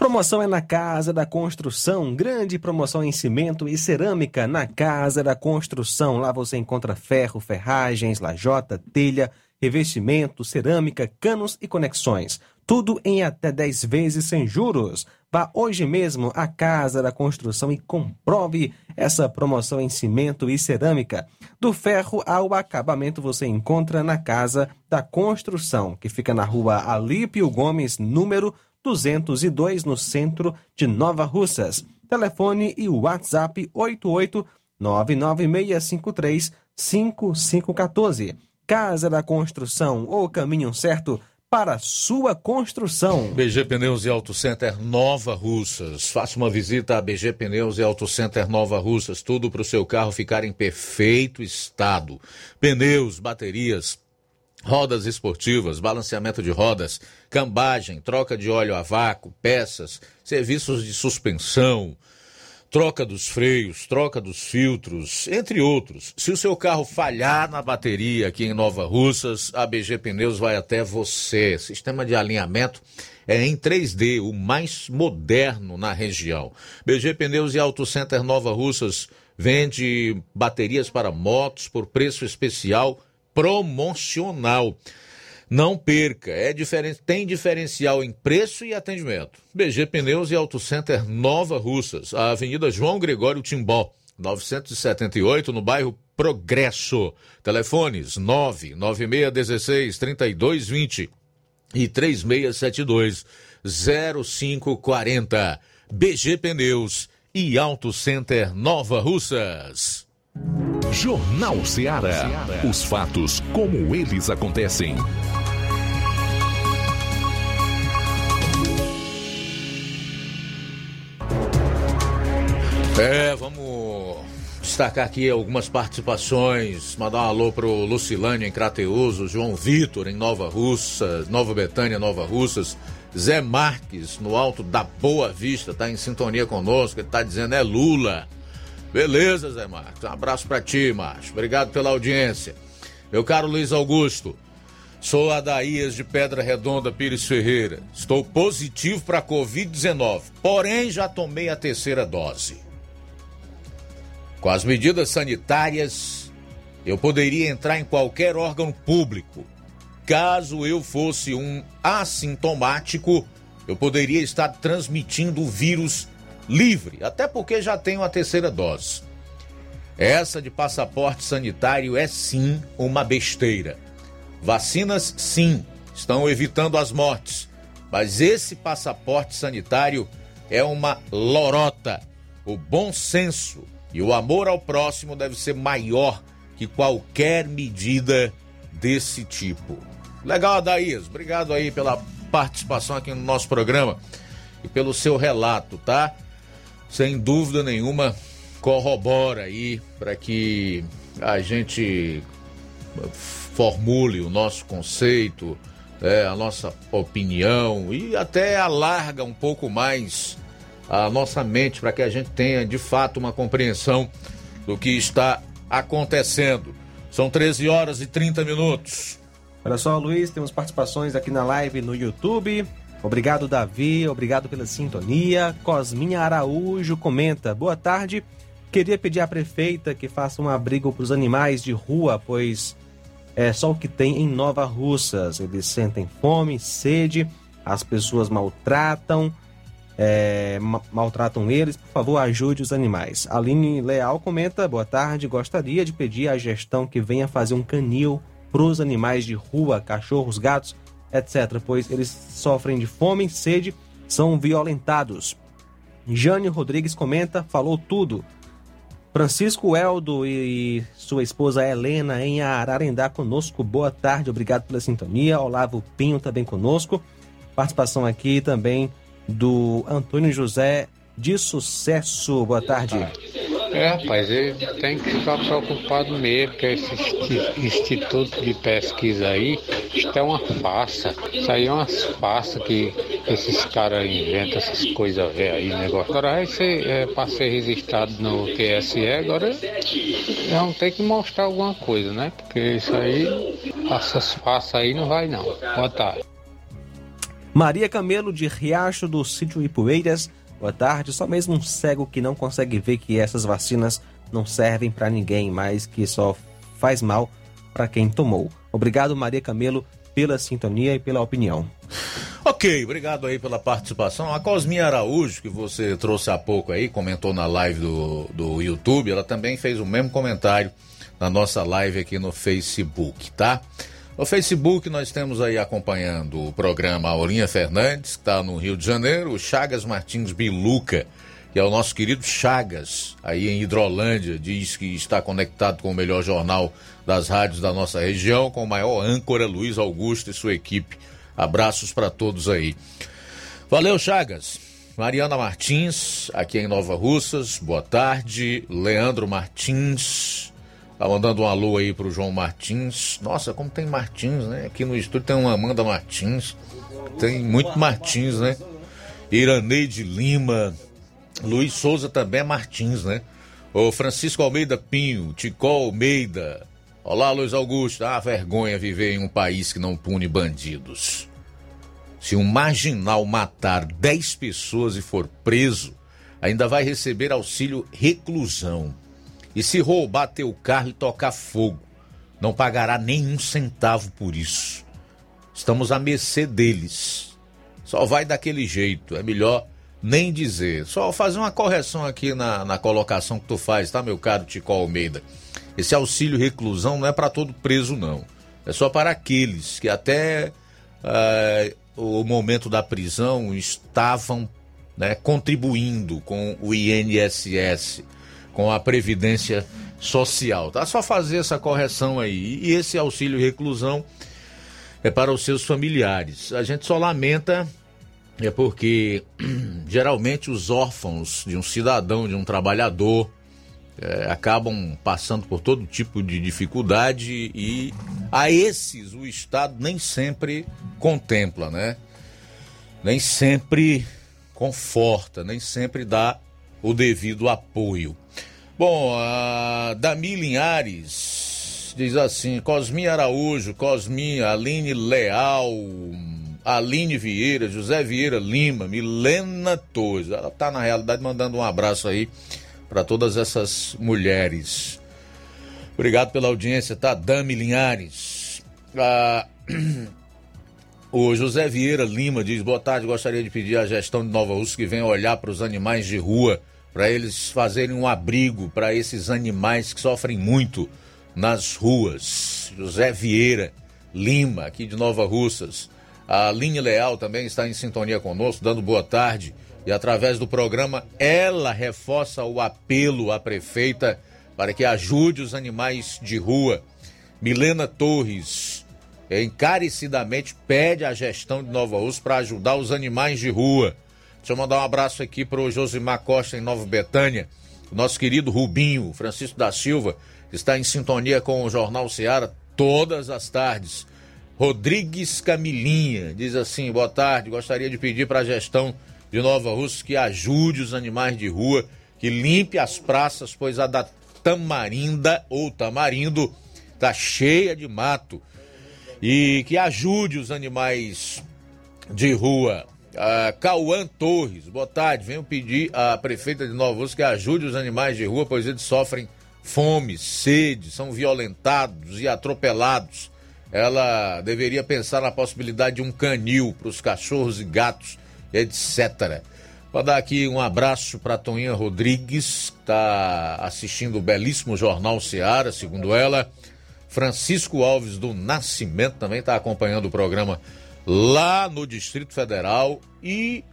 Promoção é na Casa da Construção. Grande promoção em cimento e cerâmica na Casa da Construção. Lá você encontra ferro, ferragens, lajota, telha, revestimento, cerâmica, canos e conexões. Tudo em até 10 vezes sem juros. Vá hoje mesmo à Casa da Construção e comprove essa promoção em cimento e cerâmica. Do ferro ao acabamento você encontra na Casa da Construção, que fica na rua Alípio Gomes, número 202, no centro de Nova Russas. Telefone e WhatsApp 88 99653 5514. Casa da Construção, o caminho certo para sua construção. BG Pneus e Auto Center Nova Russas. Faça uma visita a BG Pneus e Auto Center Nova Russas. Tudo para o seu carro ficar em perfeito estado. Pneus, baterias, rodas esportivas, balanceamento de rodas, cambagem, troca de óleo a vácuo, peças, serviços de suspensão, troca dos freios, troca dos filtros, entre outros. Se o seu carro falhar na bateria aqui em Nova Russas, a BG Pneus vai até você. Sistema de alinhamento é em 3D, o mais moderno na região. BG Pneus e Auto Center Nova Russas vende baterias para motos por preço especial promocional. Não perca, é diferen... tem diferencial em preço e atendimento. BG Pneus e Auto Center Nova Russas, a Avenida João Gregório Timbó, 978, no bairro Progresso. Telefones 99616 3220 e 3672 0540. BG Pneus e Auto Center Nova Russas. Jornal Ceará. Os fatos como eles acontecem. É, vamos destacar aqui algumas participações. Mandar um alô pro Lucilânio em Crateuso, João Vitor em Nova Russa, Nova Betânia, Nova Russas. Zé Marques, no alto da Boa Vista, tá em sintonia conosco. Ele tá dizendo é Lula. Beleza, Zé Marcos. Um abraço para ti, macho. Obrigado pela audiência. Meu caro Luiz Augusto, sou Adaías de Pedra Redonda Pires Ferreira. Estou positivo para Covid-19, porém já tomei a terceira dose. Com as medidas sanitárias, eu poderia entrar em qualquer órgão público. Caso eu fosse um assintomático, eu poderia estar transmitindo o vírus livre, até porque já tenho a terceira dose. Essa de passaporte sanitário é sim uma besteira. Vacinas, sim, estão evitando as mortes, mas esse passaporte sanitário é uma lorota. O bom senso e o amor ao próximo deve ser maior que qualquer medida desse tipo. Legal, Adaías. Obrigado aí pela participação aqui no nosso programa e pelo seu relato, tá? Sem dúvida nenhuma, corrobora aí para que a gente formule o nosso conceito, é, a nossa opinião e até alarga um pouco mais a nossa mente para que a gente tenha de fato uma compreensão do que está acontecendo. São 13 horas e 30 minutos. Olha só, Luiz, temos participações aqui na live no YouTube. Obrigado, Davi. Obrigado pela sintonia. Cosminha Araújo comenta: Boa tarde. Queria pedir à prefeita que faça um abrigo para os animais de rua, pois é só o que tem em Nova Russas. Eles sentem fome, sede, as pessoas maltratam, é, ma- maltratam eles. Por favor, ajude os animais. Aline Leal comenta: Boa tarde. Gostaria de pedir à gestão que venha fazer um canil para os animais de rua, cachorros, gatos, etc., pois eles sofrem de fome, sede, são violentados. Jane Rodrigues comenta: falou tudo. Francisco Eldo e sua esposa Helena em Ararendá conosco. Boa tarde, obrigado pela sintonia. Olavo Pinho também conosco. Participação aqui também do Antônio José de Sucesso. Boa tarde. É, rapaz, ele tem que ficar preocupado mesmo, porque esse insti- instituto de pesquisa aí, isso é uma farsa. Isso aí é uma farsa que esses caras inventam essas coisas velhas aí, negócio. Agora vai ser, é, para ser registrado no TSE, agora vão ter que mostrar alguma coisa, né? Porque isso aí, essas farsas aí não vai não. Boa tarde. Maria Camelo de Riacho do Sítio Ipueiras. Boa tarde. Só mesmo um cego que não consegue ver que essas vacinas não servem para ninguém, mas que só faz mal para quem tomou. Obrigado, Maria Camelo, pela sintonia e pela opinião. Ok, obrigado aí pela participação. A Cosminha Araújo, que você trouxe há pouco aí, comentou na live do, do YouTube, ela também fez o mesmo comentário na nossa live aqui no Facebook, tá? No Facebook nós temos aí acompanhando o programa Aurinha Fernandes, que está no Rio de Janeiro, o Chagas Martins Biluca, que é o nosso querido Chagas, aí em Hidrolândia, diz que está conectado com o melhor jornal das rádios da nossa região, com o maior âncora Luiz Augusto e sua equipe. Abraços para todos aí. Valeu, Chagas. Mariana Martins, aqui em Nova Russas, boa tarde. Leandro Martins, tá mandando um alô aí pro João Martins. Nossa, como tem Martins, né? Aqui no estúdio tem uma Amanda Martins, tem muito Martins, né? Iraneide Lima, Luiz Souza também é Martins, né? O Francisco Almeida Pinho, Ticol Almeida. Olá, Luiz Augusto. Ah, vergonha viver em um país que não pune bandidos. Se um marginal matar 10 pessoas e for preso, ainda vai receber auxílio reclusão. E se roubar teu carro e tocar fogo, não pagará nenhum centavo por isso. Estamos à mercê deles. Só vai daquele jeito, é melhor nem dizer. Só fazer uma correção aqui na, na colocação que tu faz, tá, meu caro Tico Almeida? Esse auxílio reclusão não é para todo preso, não. É só para aqueles que até ah, o momento da prisão estavam né, contribuindo com o INSS, com a Previdência Social. Tá? Só fazer essa correção aí. E esse auxílio reclusão é para os seus familiares. A gente só lamenta é porque [CLEARS THROAT] geralmente os órfãos de um cidadão, de um trabalhador, é, acabam passando por todo tipo de dificuldade e a esses o Estado nem sempre contempla, né? Nem sempre conforta, nem sempre dá o devido apoio. Bom, a Dami Linhares diz assim: Cosminha Araújo, Cosminha, Aline Leal, Aline Vieira, José Vieira Lima, Milena Torres. Ela tá na realidade mandando um abraço aí para todas essas mulheres. Obrigado pela audiência, tá? Dami Linhares. Ah, [CLEARS THROAT] o José Vieira Lima diz: Boa tarde, gostaria de pedir à gestão de Nova Rússia que venha olhar para os animais de rua, para eles fazerem um abrigo para esses animais que sofrem muito nas ruas. José Vieira Lima, aqui de Nova Russas. A Linha Leal também está em sintonia conosco, dando boa tarde. E através do programa, ela reforça o apelo à prefeita para que ajude os animais de rua. Milena Torres encarecidamente pede à gestão de Nova Rússia para ajudar os animais de rua. Deixa eu mandar um abraço aqui para o Josimar Costa em Nova Betânia. Nosso querido Rubinho, Francisco da Silva, está em sintonia com o Jornal Seara todas as tardes. Rodrigues Camilinha diz assim: boa tarde, gostaria de pedir para a gestão de Nova Rússia que ajude os animais de rua, que limpe as praças, pois a da Tamarinda ou Tamarindo tá cheia de mato e que ajude os animais de rua. Uh, Cauã Torres, boa tarde. Venho pedir à prefeita de Nova Rússia que ajude os animais de rua, pois eles sofrem fome, sede, são violentados e atropelados. Ela deveria pensar na possibilidade de um canil para os cachorros e gatos, etc. Vou dar aqui um abraço para Toninha Rodrigues, que está assistindo o belíssimo Jornal Seara, segundo ela. Francisco Alves do Nascimento também está acompanhando o programa lá no Distrito Federal e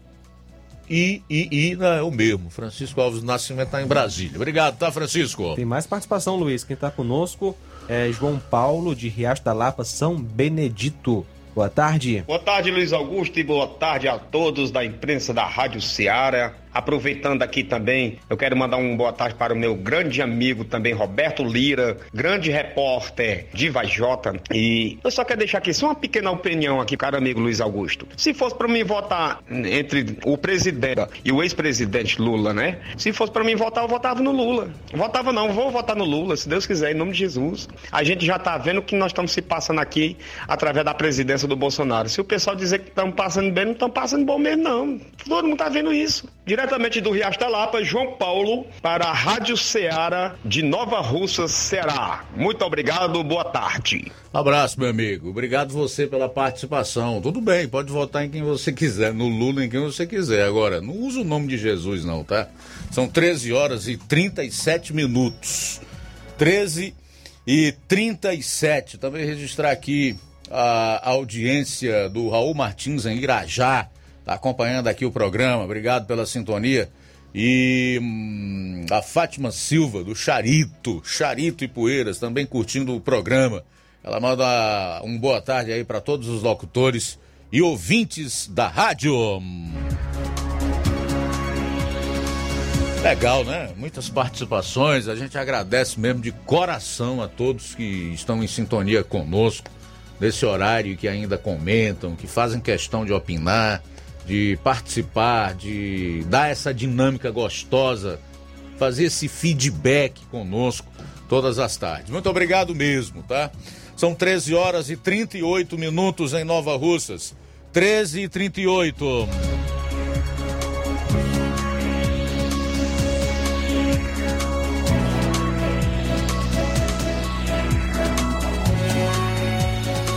e, e, e não é o mesmo. Francisco Alves Nascimento está em Brasília. Obrigado, tá, Francisco? Tem mais participação, Luiz. Quem está conosco é João Paulo, de Riacho da Lapa, São Benedito. Boa tarde. Boa tarde, Luiz Augusto, e boa tarde a todos da imprensa da Rádio Ceará. Aproveitando aqui também, eu quero mandar um boa tarde para o meu grande amigo também, Roberto Lira, grande repórter de Vajota. E eu só quero deixar aqui só uma pequena opinião aqui, caro amigo Luiz Augusto. Se fosse para mim votar entre o presidente e o ex-presidente Lula, né? Se fosse para mim votar, eu votava no Lula. Votava não, vou votar no Lula, se Deus quiser, em nome de Jesus. A gente já tá vendo que nós estamos se passando aqui através da presidência do Bolsonaro. Se o pessoal dizer que estamos passando bem, não estamos passando bom mesmo, não. Todo mundo tá vendo isso. Diretamente do Riacho da Lapa, João Paulo, para a Rádio Ceará de Nova Russa, Ceará. Muito obrigado, boa tarde. Abraço, meu amigo. Obrigado você pela participação. Tudo bem, pode votar em quem você quiser, no Lula em quem você quiser. Agora, não usa o nome de Jesus, não, tá? São 13 horas e 37 minutos. 13 e 37. Também registrar aqui a audiência do Raul Martins em Irajá Está acompanhando aqui o programa, obrigado pela sintonia. E hum, a Fátima Silva, do Charito, Charito e Poeiras, também curtindo o programa. Ela manda um boa tarde aí para todos os locutores e ouvintes da rádio. Legal, né? Muitas participações. A gente agradece mesmo de coração a todos que estão em sintonia conosco nesse horário, que ainda comentam, que fazem questão de opinar de participar, de dar essa dinâmica gostosa, fazer esse feedback conosco todas as tardes. Muito obrigado mesmo, tá? São 13 horas e 38 minutos em Nova Russas. 13 e 38.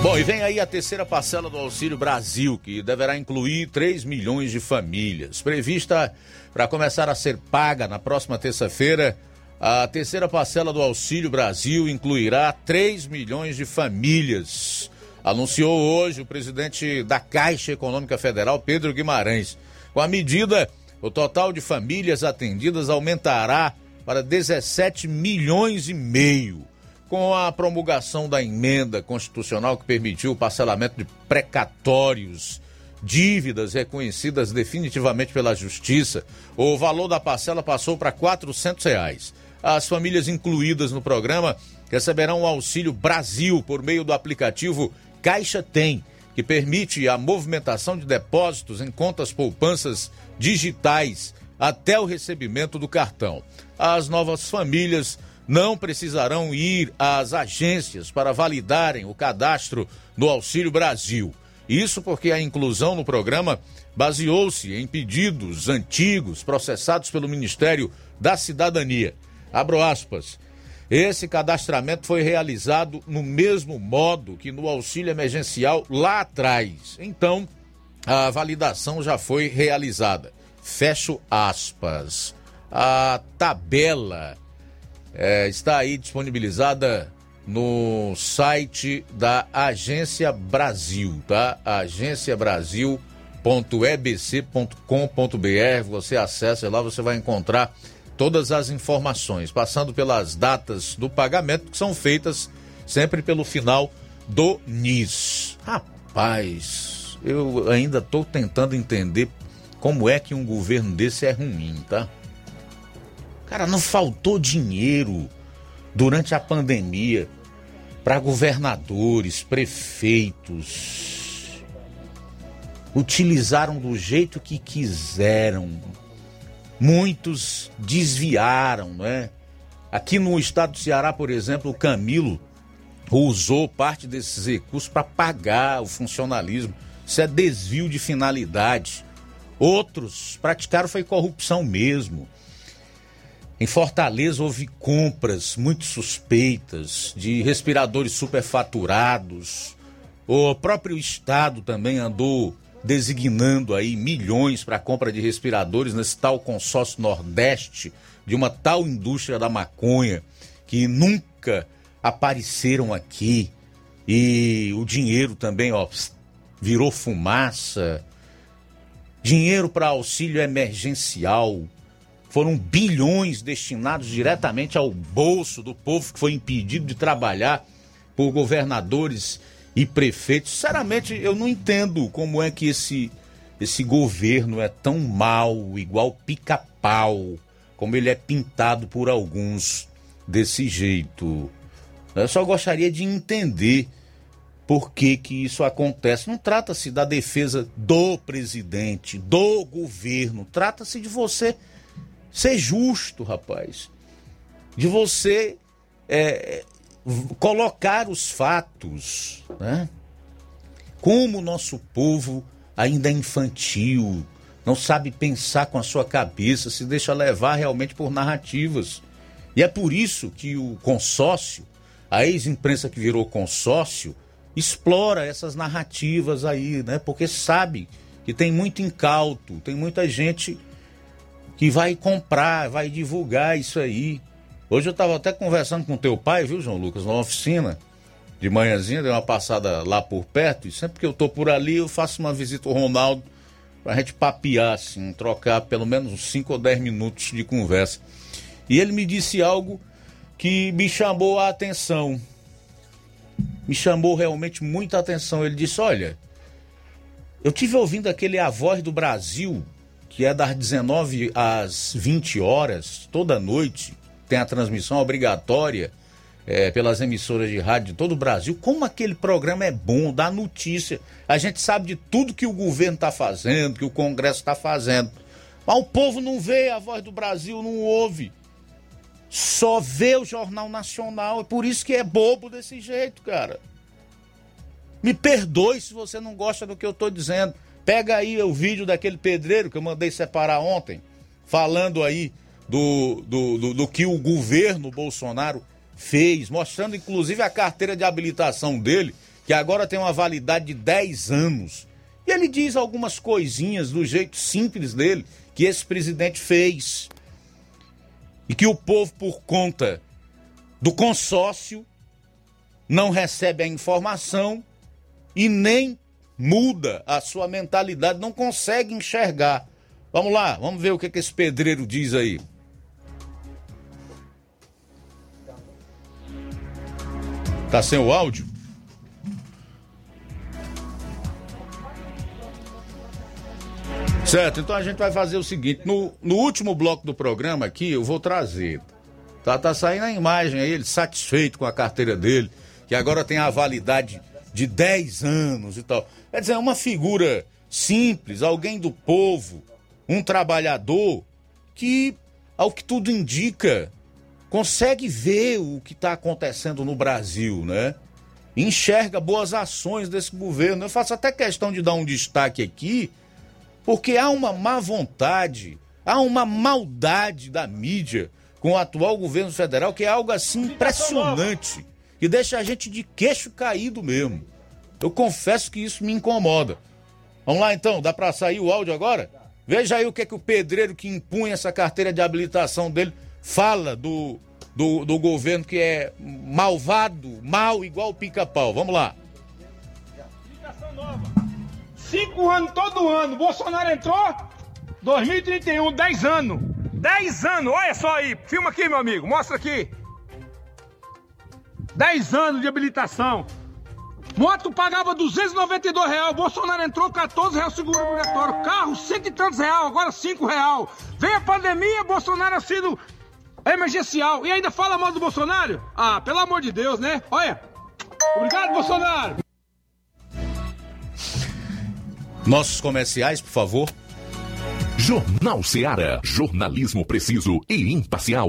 Bom, e vem aí a terceira parcela do Auxílio Brasil, que deverá incluir 3 milhões de famílias. Prevista para começar a ser paga na próxima terça-feira, a terceira parcela do Auxílio Brasil incluirá 3 milhões de famílias. Anunciou hoje o presidente da Caixa Econômica Federal, Pedro Guimarães. Com a medida, o total de famílias atendidas aumentará para 17 milhões e meio com a promulgação da emenda constitucional que permitiu o parcelamento de precatórios, dívidas reconhecidas definitivamente pela Justiça, o valor da parcela passou para 400 reais. As famílias incluídas no programa receberão o Auxílio Brasil por meio do aplicativo Caixa Tem, que permite a movimentação de depósitos em contas poupanças digitais até o recebimento do cartão. As novas famílias não precisarão ir às agências para validarem o cadastro no Auxílio Brasil. Isso porque a inclusão no programa baseou-se em pedidos antigos processados pelo Ministério da Cidadania. Abro aspas. Esse cadastramento foi realizado no mesmo modo que no auxílio emergencial lá atrás. Então, a validação já foi realizada. Fecho aspas. A tabela é, está aí disponibilizada no site da Agência Brasil, tá? agenciabrasil.ebc.com.br. Você acessa lá, você vai encontrar todas as informações, passando pelas datas do pagamento que são feitas sempre pelo final do NIS. Rapaz, eu ainda estou tentando entender como é que um governo desse é ruim, tá? Cara, não faltou dinheiro durante a pandemia para governadores, prefeitos. Utilizaram do jeito que quiseram. Muitos desviaram, não é? Aqui no estado do Ceará, por exemplo, o Camilo usou parte desses recursos para pagar o funcionalismo. Isso é desvio de finalidade. Outros praticaram foi corrupção mesmo. Em Fortaleza houve compras muito suspeitas de respiradores superfaturados. O próprio estado também andou designando aí milhões para compra de respiradores nesse tal consórcio Nordeste de uma tal indústria da maconha que nunca apareceram aqui e o dinheiro também, ó, virou fumaça. Dinheiro para auxílio emergencial. Foram bilhões destinados diretamente ao bolso do povo que foi impedido de trabalhar por governadores e prefeitos. Sinceramente, eu não entendo como é que esse, esse governo é tão mal, igual pica-pau, como ele é pintado por alguns desse jeito. Eu só gostaria de entender por que, que isso acontece. Não trata-se da defesa do presidente, do governo. Trata-se de você ser justo, rapaz. De você é, colocar os fatos, né? Como o nosso povo ainda é infantil, não sabe pensar com a sua cabeça, se deixa levar realmente por narrativas. E é por isso que o consórcio a ex-imprensa que virou consórcio explora essas narrativas aí, né? Porque sabe que tem muito incauto, tem muita gente que vai comprar, vai divulgar isso aí. Hoje eu estava até conversando com teu pai, viu, João Lucas, na oficina, de manhãzinha, dei uma passada lá por perto, e sempre que eu tô por ali, eu faço uma visita ao Ronaldo pra gente papear, assim, trocar pelo menos uns 5 ou 10 minutos de conversa. E ele me disse algo que me chamou a atenção. Me chamou realmente muita atenção. Ele disse: Olha, eu tive ouvindo aquele A Voz do Brasil, que é das 19 às 20 horas, toda noite, tem a transmissão obrigatória é, pelas emissoras de rádio de todo o Brasil. Como aquele programa é bom, dá notícia. A gente sabe de tudo que o governo está fazendo, que o Congresso está fazendo. Mas o povo não vê a voz do Brasil, não ouve só vê o Jornal Nacional. É por isso que é bobo desse jeito, cara. Me perdoe se você não gosta do que eu tô dizendo. Pega aí o vídeo daquele pedreiro que eu mandei separar ontem, falando aí do, do, do, do que o governo Bolsonaro fez, mostrando inclusive a carteira de habilitação dele, que agora tem uma validade de 10 anos. E ele diz algumas coisinhas do jeito simples dele que esse presidente fez e que o povo, por conta do consórcio, não recebe a informação e nem muda a sua mentalidade, não consegue enxergar. Vamos lá, vamos ver o que, que esse pedreiro diz aí. Tá sem o áudio? Certo, então a gente vai fazer o seguinte: no, no último bloco do programa aqui, eu vou trazer. Tá, tá saindo a imagem aí, ele satisfeito com a carteira dele, que agora tem a validade de 10 anos e tal. Quer dizer, é uma figura simples, alguém do povo, um trabalhador que, ao que tudo indica, consegue ver o que está acontecendo no Brasil, né? Enxerga boas ações desse governo. Eu faço até questão de dar um destaque aqui porque há uma má vontade, há uma maldade da mídia com o atual governo federal que é algo assim impressionante, que deixa a gente de queixo caído mesmo. Eu confesso que isso me incomoda. Vamos lá então, dá para sair o áudio agora? Veja aí o que é que o pedreiro que impunha essa carteira de habilitação dele fala do, do, do governo que é malvado, mal igual o pica-pau. Vamos lá. Cinco anos todo ano. Bolsonaro entrou, 2031, 10 anos. 10 anos, olha só aí. Filma aqui, meu amigo, mostra aqui. 10 anos de habilitação. Moto pagava 292 reais, Bolsonaro entrou 14 reais seguro obrigatório. Carro, cento e tantos reais, agora 5 reais. Vem a pandemia, Bolsonaro ha sido emergencial. E ainda fala mal do Bolsonaro? Ah, pelo amor de Deus, né? Olha. Obrigado, Bolsonaro. Nossos comerciais, por favor. Jornal Seara. Jornalismo preciso e imparcial.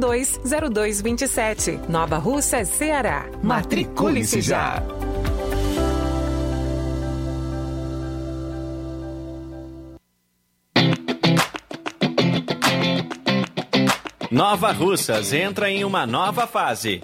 0227. Nova Russa, Ceará. Matricule-se já. Nova Russas entra em uma nova fase.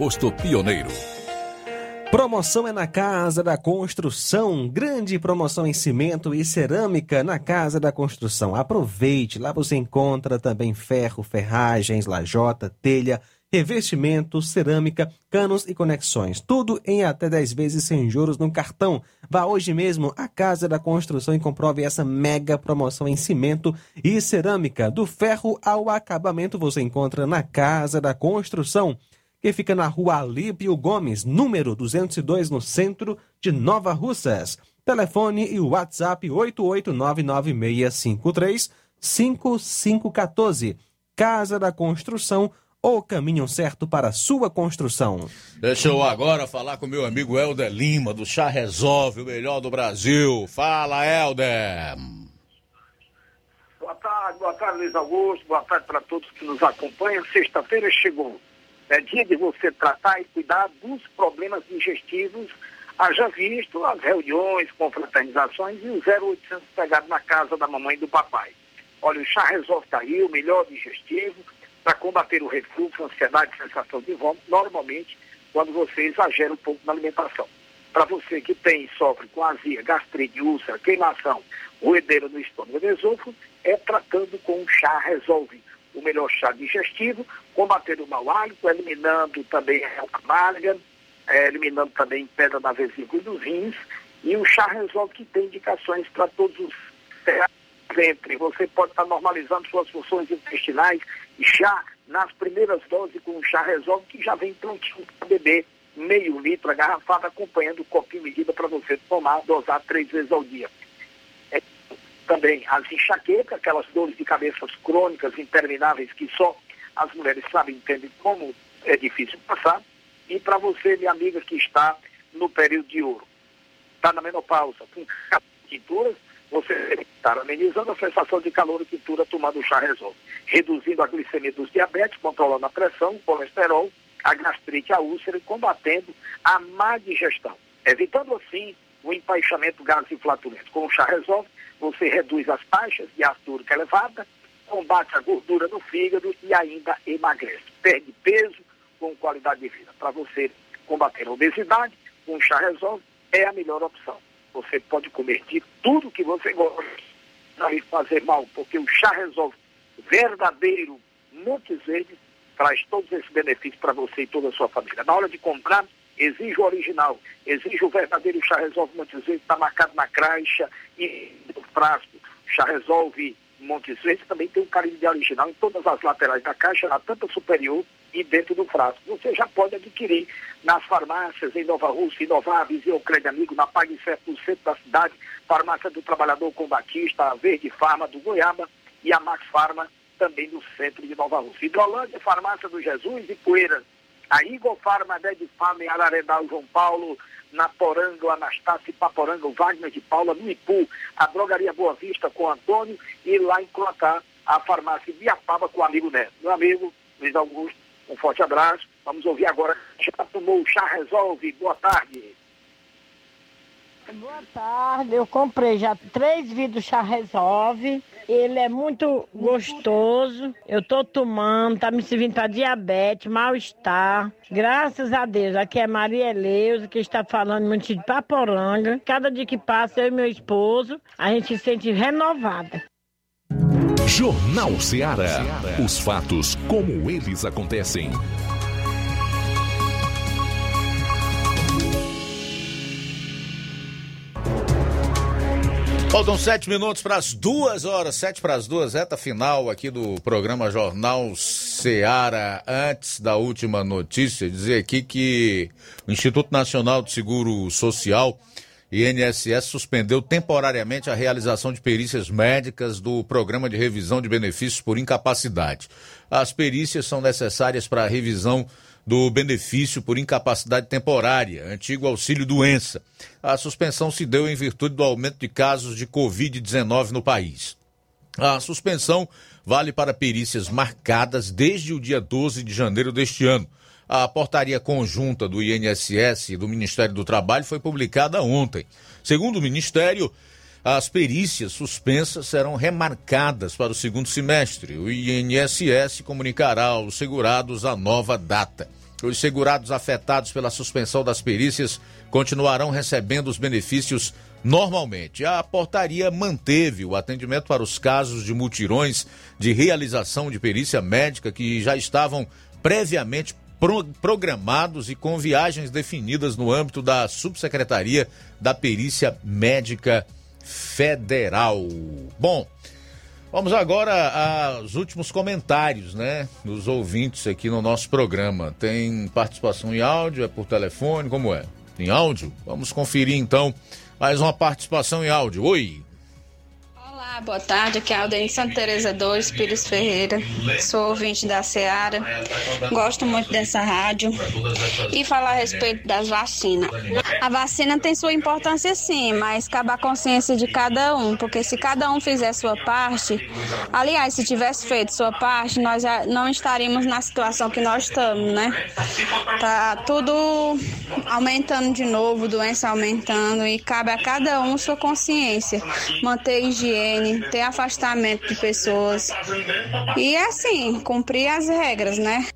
posto Pioneiro. Promoção é na Casa da Construção. Grande promoção em cimento e cerâmica na Casa da Construção. Aproveite, lá você encontra também ferro, ferragens, lajota, telha revestimento, cerâmica, canos e conexões. Tudo em até 10 vezes sem juros no cartão. Vá hoje mesmo à Casa da Construção e comprove essa mega promoção em cimento e cerâmica. Do ferro ao acabamento você encontra na Casa da Construção, que fica na rua Alípio Gomes, número 202, no centro de Nova Russas. Telefone e WhatsApp 88996535514. Casa da Construção o caminho certo para a sua construção. Deixa eu agora falar com meu amigo Helder Lima, do Chá Resolve, o melhor do Brasil. Fala, Helder. Boa tarde, boa tarde, Luiz Augusto. Boa tarde para todos que nos acompanham. Sexta-feira chegou. É dia de você tratar e cuidar dos problemas digestivos. Haja visto as reuniões, confraternizações e o 0800 pegado na casa da mamãe e do papai. Olha, o chá resolve tá aí, o melhor digestivo para combater o refluxo, ansiedade, sensação de vômito, normalmente quando você exagera um pouco na alimentação. Para você que tem sofre com azia, gastrite, úlcera, queimação, roedeira no estômago e esôfago, é tratando com o chá resolve. O melhor chá digestivo, combatendo o mau hálito, eliminando também a amarga, é, eliminando também pedra na vesícula e dos rins. E o chá resolve que tem indicações para todos os ventre. Você pode estar normalizando suas funções intestinais já nas primeiras doses com o chá resolve, que já vem prontinho para beber meio litro, a garrafada, acompanhando o copinho medida para você tomar, dosar três vezes ao dia. Também as enxaquecas, aquelas dores de cabeças crônicas, intermináveis, que só as mulheres sabem entender como é difícil passar. E para você, minha amiga, que está no período de ouro, está na menopausa, com tinturas, você deve estar amenizando a sensação de calor e quintura tomando chá resolve, reduzindo a glicemia dos diabetes, controlando a pressão, o colesterol, a gastrite, a úlcera e combatendo a má digestão, evitando assim o empaixamento gás e flatulento. Com o chá resolve, você reduz as taxas de úrico elevada, combate a gordura no fígado e ainda emagrece. Perde peso com qualidade de vida. Para você combater a obesidade, o chá resolve é a melhor opção. Você pode comer de tudo que você gosta, não lhe fazer mal, porque o chá resolve verdadeiro Montes Verdes traz todos esses benefícios para você e toda a sua família. Na hora de comprar, exige o original, exige o verdadeiro chá resolve Montes Verdes, está marcado na caixa e no frasco. Chá resolve Montes Verdes também tem um carinho de original em todas as laterais da caixa, na tampa superior e dentro do frasco. Você já pode adquirir nas farmácias em Nova Rússia, Inovar, Viseu, Crédito Amigo, na Pague Certo, no centro da cidade, Farmácia do Trabalhador com Batista, a Verde Farma do Goiaba e a Max Farma também no centro de Nova Rússia. Hidrolândia, Farmácia do Jesus e Poeiras. A Igor Farma, Ded Farma em Araredal, João Paulo, na Poranga, Anastácio Paporanga, Wagner de Paula, no Ipu, a Drogaria Boa Vista com Antônio e lá em Cloatá, a farmácia Biapaba com o amigo Neto. Meu amigo Luiz Augusto, um forte abraço. Vamos ouvir agora. Já tomou o chá resolve? Boa tarde. Boa tarde, eu comprei já três vidros chá resolve. Ele é muito gostoso. Eu tô tomando, tá me servindo para diabetes, mal-estar. Graças a Deus. Aqui é Maria Eleusa, que está falando muito de Paporanga. Cada dia que passa, eu e meu esposo, a gente se sente renovada. Jornal Ceará. Os fatos como eles acontecem. Faltam sete minutos para as duas horas, sete para as duas, reta final aqui do programa Jornal Seara. Antes da última notícia, dizer aqui que o Instituto Nacional de Seguro Social, INSS, suspendeu temporariamente a realização de perícias médicas do programa de revisão de benefícios por incapacidade. As perícias são necessárias para a revisão do benefício por incapacidade temporária, antigo auxílio doença. A suspensão se deu em virtude do aumento de casos de Covid-19 no país. A suspensão vale para perícias marcadas desde o dia 12 de janeiro deste ano. A portaria conjunta do INSS e do Ministério do Trabalho foi publicada ontem. Segundo o Ministério, as perícias suspensas serão remarcadas para o segundo semestre. O INSS comunicará aos segurados a nova data. Os segurados afetados pela suspensão das perícias continuarão recebendo os benefícios normalmente. A portaria manteve o atendimento para os casos de mutirões de realização de perícia médica que já estavam previamente pro, programados e com viagens definidas no âmbito da Subsecretaria da Perícia Médica Federal. Bom, vamos agora aos últimos comentários, né, dos ouvintes aqui no nosso programa. Tem participação em áudio, é por telefone, como é? Em áudio? Vamos conferir então mais uma participação em áudio. Oi. Boa tarde. Aqui é a Santa Teresa 2, Pires Ferreira. Sou ouvinte da Seara. Gosto muito dessa rádio. E falar a respeito das vacinas. A vacina tem sua importância sim, mas cabe a consciência de cada um, porque se cada um fizer sua parte, aliás, se tivesse feito sua parte, nós já não estaríamos na situação que nós estamos, né? Tá tudo aumentando de novo, doença aumentando e cabe a cada um sua consciência, manter higiene, ter afastamento de pessoas e assim cumprir as regras, né?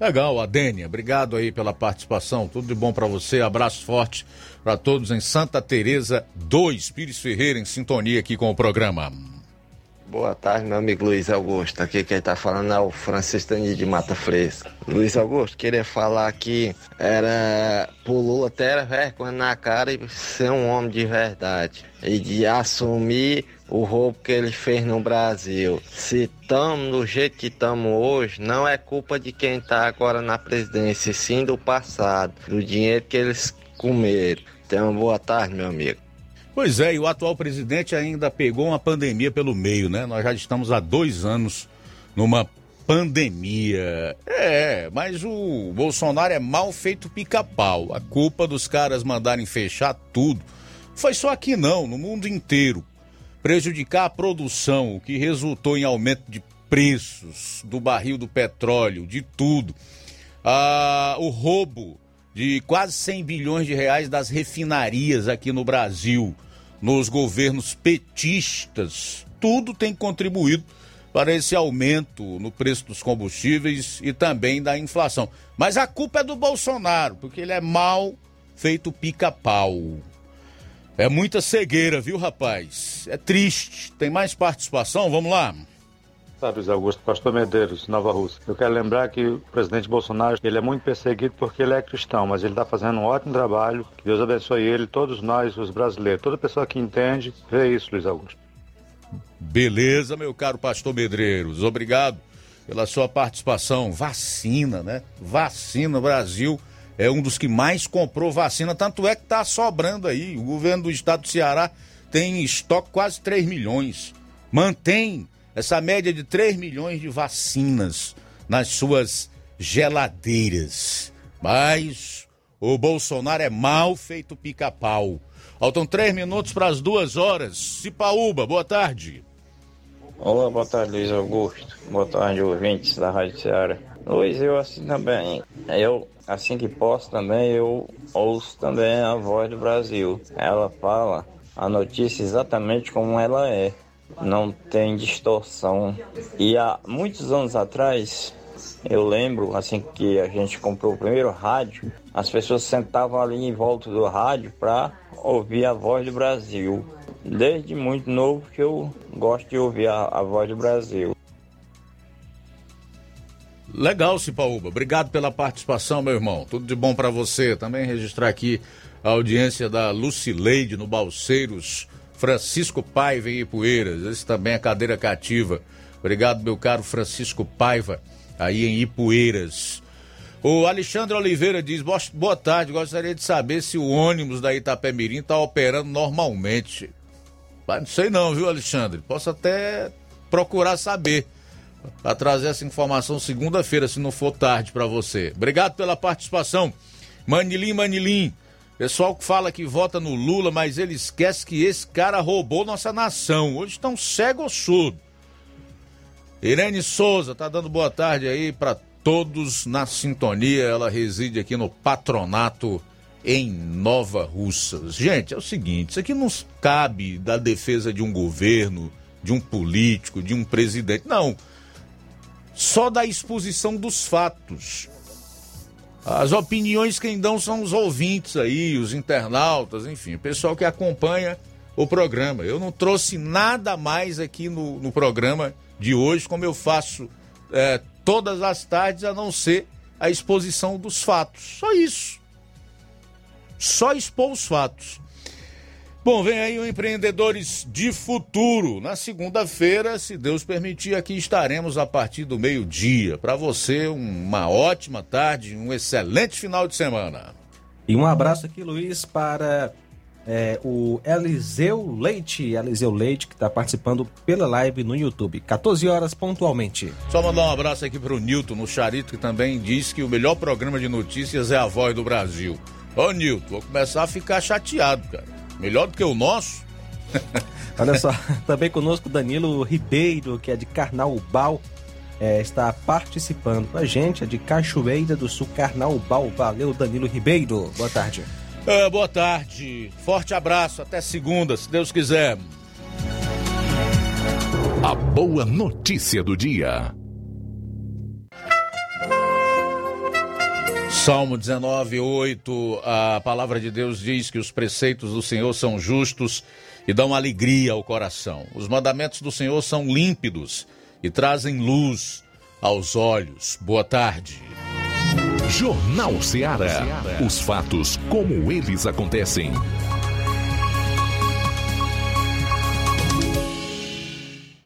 Legal, Adênia, obrigado aí pela participação. Tudo de bom para você. Abraço forte para todos em Santa Teresa 2, Pires Ferreira em sintonia aqui com o programa. Boa tarde, meu amigo Luiz Augusto. Aqui quem tá falando é o Francisco Tani de Mata Fresca. Luiz Augusto, queria falar que era pro Lula ter vergonha na cara e ser um homem de verdade. E de assumir o roubo que ele fez no Brasil. Se estamos do jeito que estamos hoje, não é culpa de quem está agora na presidência, sim do passado, do dinheiro que eles comeram. Uma boa tarde, meu amigo. Pois é, e o atual presidente ainda pegou uma pandemia pelo meio, né? Nós já estamos há dois anos numa pandemia. É, mas o Bolsonaro é mal feito pica-pau. A culpa dos caras mandarem fechar tudo foi só aqui não, no mundo inteiro. Prejudicar a produção, o que resultou em aumento de preços do barril do petróleo, de tudo. Ah, o roubo de quase 100 bilhões de reais das refinarias aqui no Brasil, nos governos petistas, tudo tem contribuído para esse aumento no preço dos combustíveis e também da inflação. Mas a culpa é do Bolsonaro, porque ele é mal feito pica-pau. É muita cegueira, viu, rapaz? É triste. Tem mais participação? Vamos lá. Zé Augusto, Pastor Medeiros, Nova Rússia. Eu quero lembrar que o presidente Bolsonaro, ele é muito perseguido porque ele é cristão, mas ele está fazendo um ótimo trabalho. Que Deus abençoe ele, todos nós, os brasileiros. Toda pessoa que entende, vê isso, Luiz Augusto. Beleza, meu caro pastor Medeiros. Obrigado pela sua participação. Vacina, né? Vacina, Brasil é um dos que mais comprou vacina, tanto é que está sobrando aí. O governo do estado do Ceará tem em estoque quase 3 milhões. Mantém essa média de 3 milhões de vacinas nas suas geladeiras. Mas o Bolsonaro é mal feito pica-pau. Faltam três minutos para as duas horas. Cipaúba, boa tarde. Olá, boa tarde, Luiz Augusto. Boa tarde, ouvintes da Rádio Ceará. Luiz, eu assim também. Eu, assim que posso também, eu ouço também a voz do Brasil. Ela fala a notícia exatamente como ela é não tem distorção. E há muitos anos atrás, eu lembro, assim que a gente comprou o primeiro rádio, as pessoas sentavam ali em volta do rádio para ouvir a voz do Brasil. Desde muito novo que eu gosto de ouvir a, a voz do Brasil. Legal, Cipaúba. Obrigado pela participação, meu irmão. Tudo de bom para você. Também registrar aqui a audiência da Lucileide no Balseiros Francisco Paiva em Ipueiras. Esse também é cadeira cativa. Obrigado, meu caro Francisco Paiva, aí em Ipueiras. O Alexandre Oliveira diz: Boa tarde, gostaria de saber se o ônibus da Itapemirim está operando normalmente. Mas não sei não, viu, Alexandre? Posso até procurar saber. Para trazer essa informação segunda-feira, se não for tarde para você. Obrigado pela participação. Manilim, Manilim. Pessoal que fala que vota no Lula, mas ele esquece que esse cara roubou nossa nação. Hoje estão cego ou surdo. Irene Souza tá dando boa tarde aí para todos na sintonia. Ela reside aqui no patronato em Nova Russas. Gente, é o seguinte, isso aqui não cabe da defesa de um governo, de um político, de um presidente. Não. Só da exposição dos fatos. As opiniões quem dão são os ouvintes aí, os internautas, enfim, o pessoal que acompanha o programa. Eu não trouxe nada mais aqui no, no programa de hoje, como eu faço é, todas as tardes, a não ser a exposição dos fatos. Só isso. Só expor os fatos. Bom, vem aí o Empreendedores de Futuro. Na segunda-feira, se Deus permitir, aqui estaremos a partir do meio-dia. Para você, uma ótima tarde, um excelente final de semana. E um abraço aqui, Luiz, para é, o Eliseu Leite. Eliseu Leite, que está participando pela live no YouTube. 14 horas pontualmente. Só mandar um abraço aqui para o Nilton, no Charito, que também diz que o melhor programa de notícias é a voz do Brasil. Ô, Nilton, vou começar a ficar chateado, cara. Melhor do que o nosso? [LAUGHS] Olha só, também conosco Danilo Ribeiro, que é de Carnaubal, é, está participando com a gente, é de Cachoeira do Sul, Carnaubal. Valeu, Danilo Ribeiro. Boa tarde. É, boa tarde. Forte abraço. Até segunda, se Deus quiser. A boa notícia do dia. Salmo 19, 8, a palavra de Deus diz que os preceitos do Senhor são justos e dão alegria ao coração. Os mandamentos do Senhor são límpidos e trazem luz aos olhos. Boa tarde. Jornal Ceará. Os fatos como eles acontecem.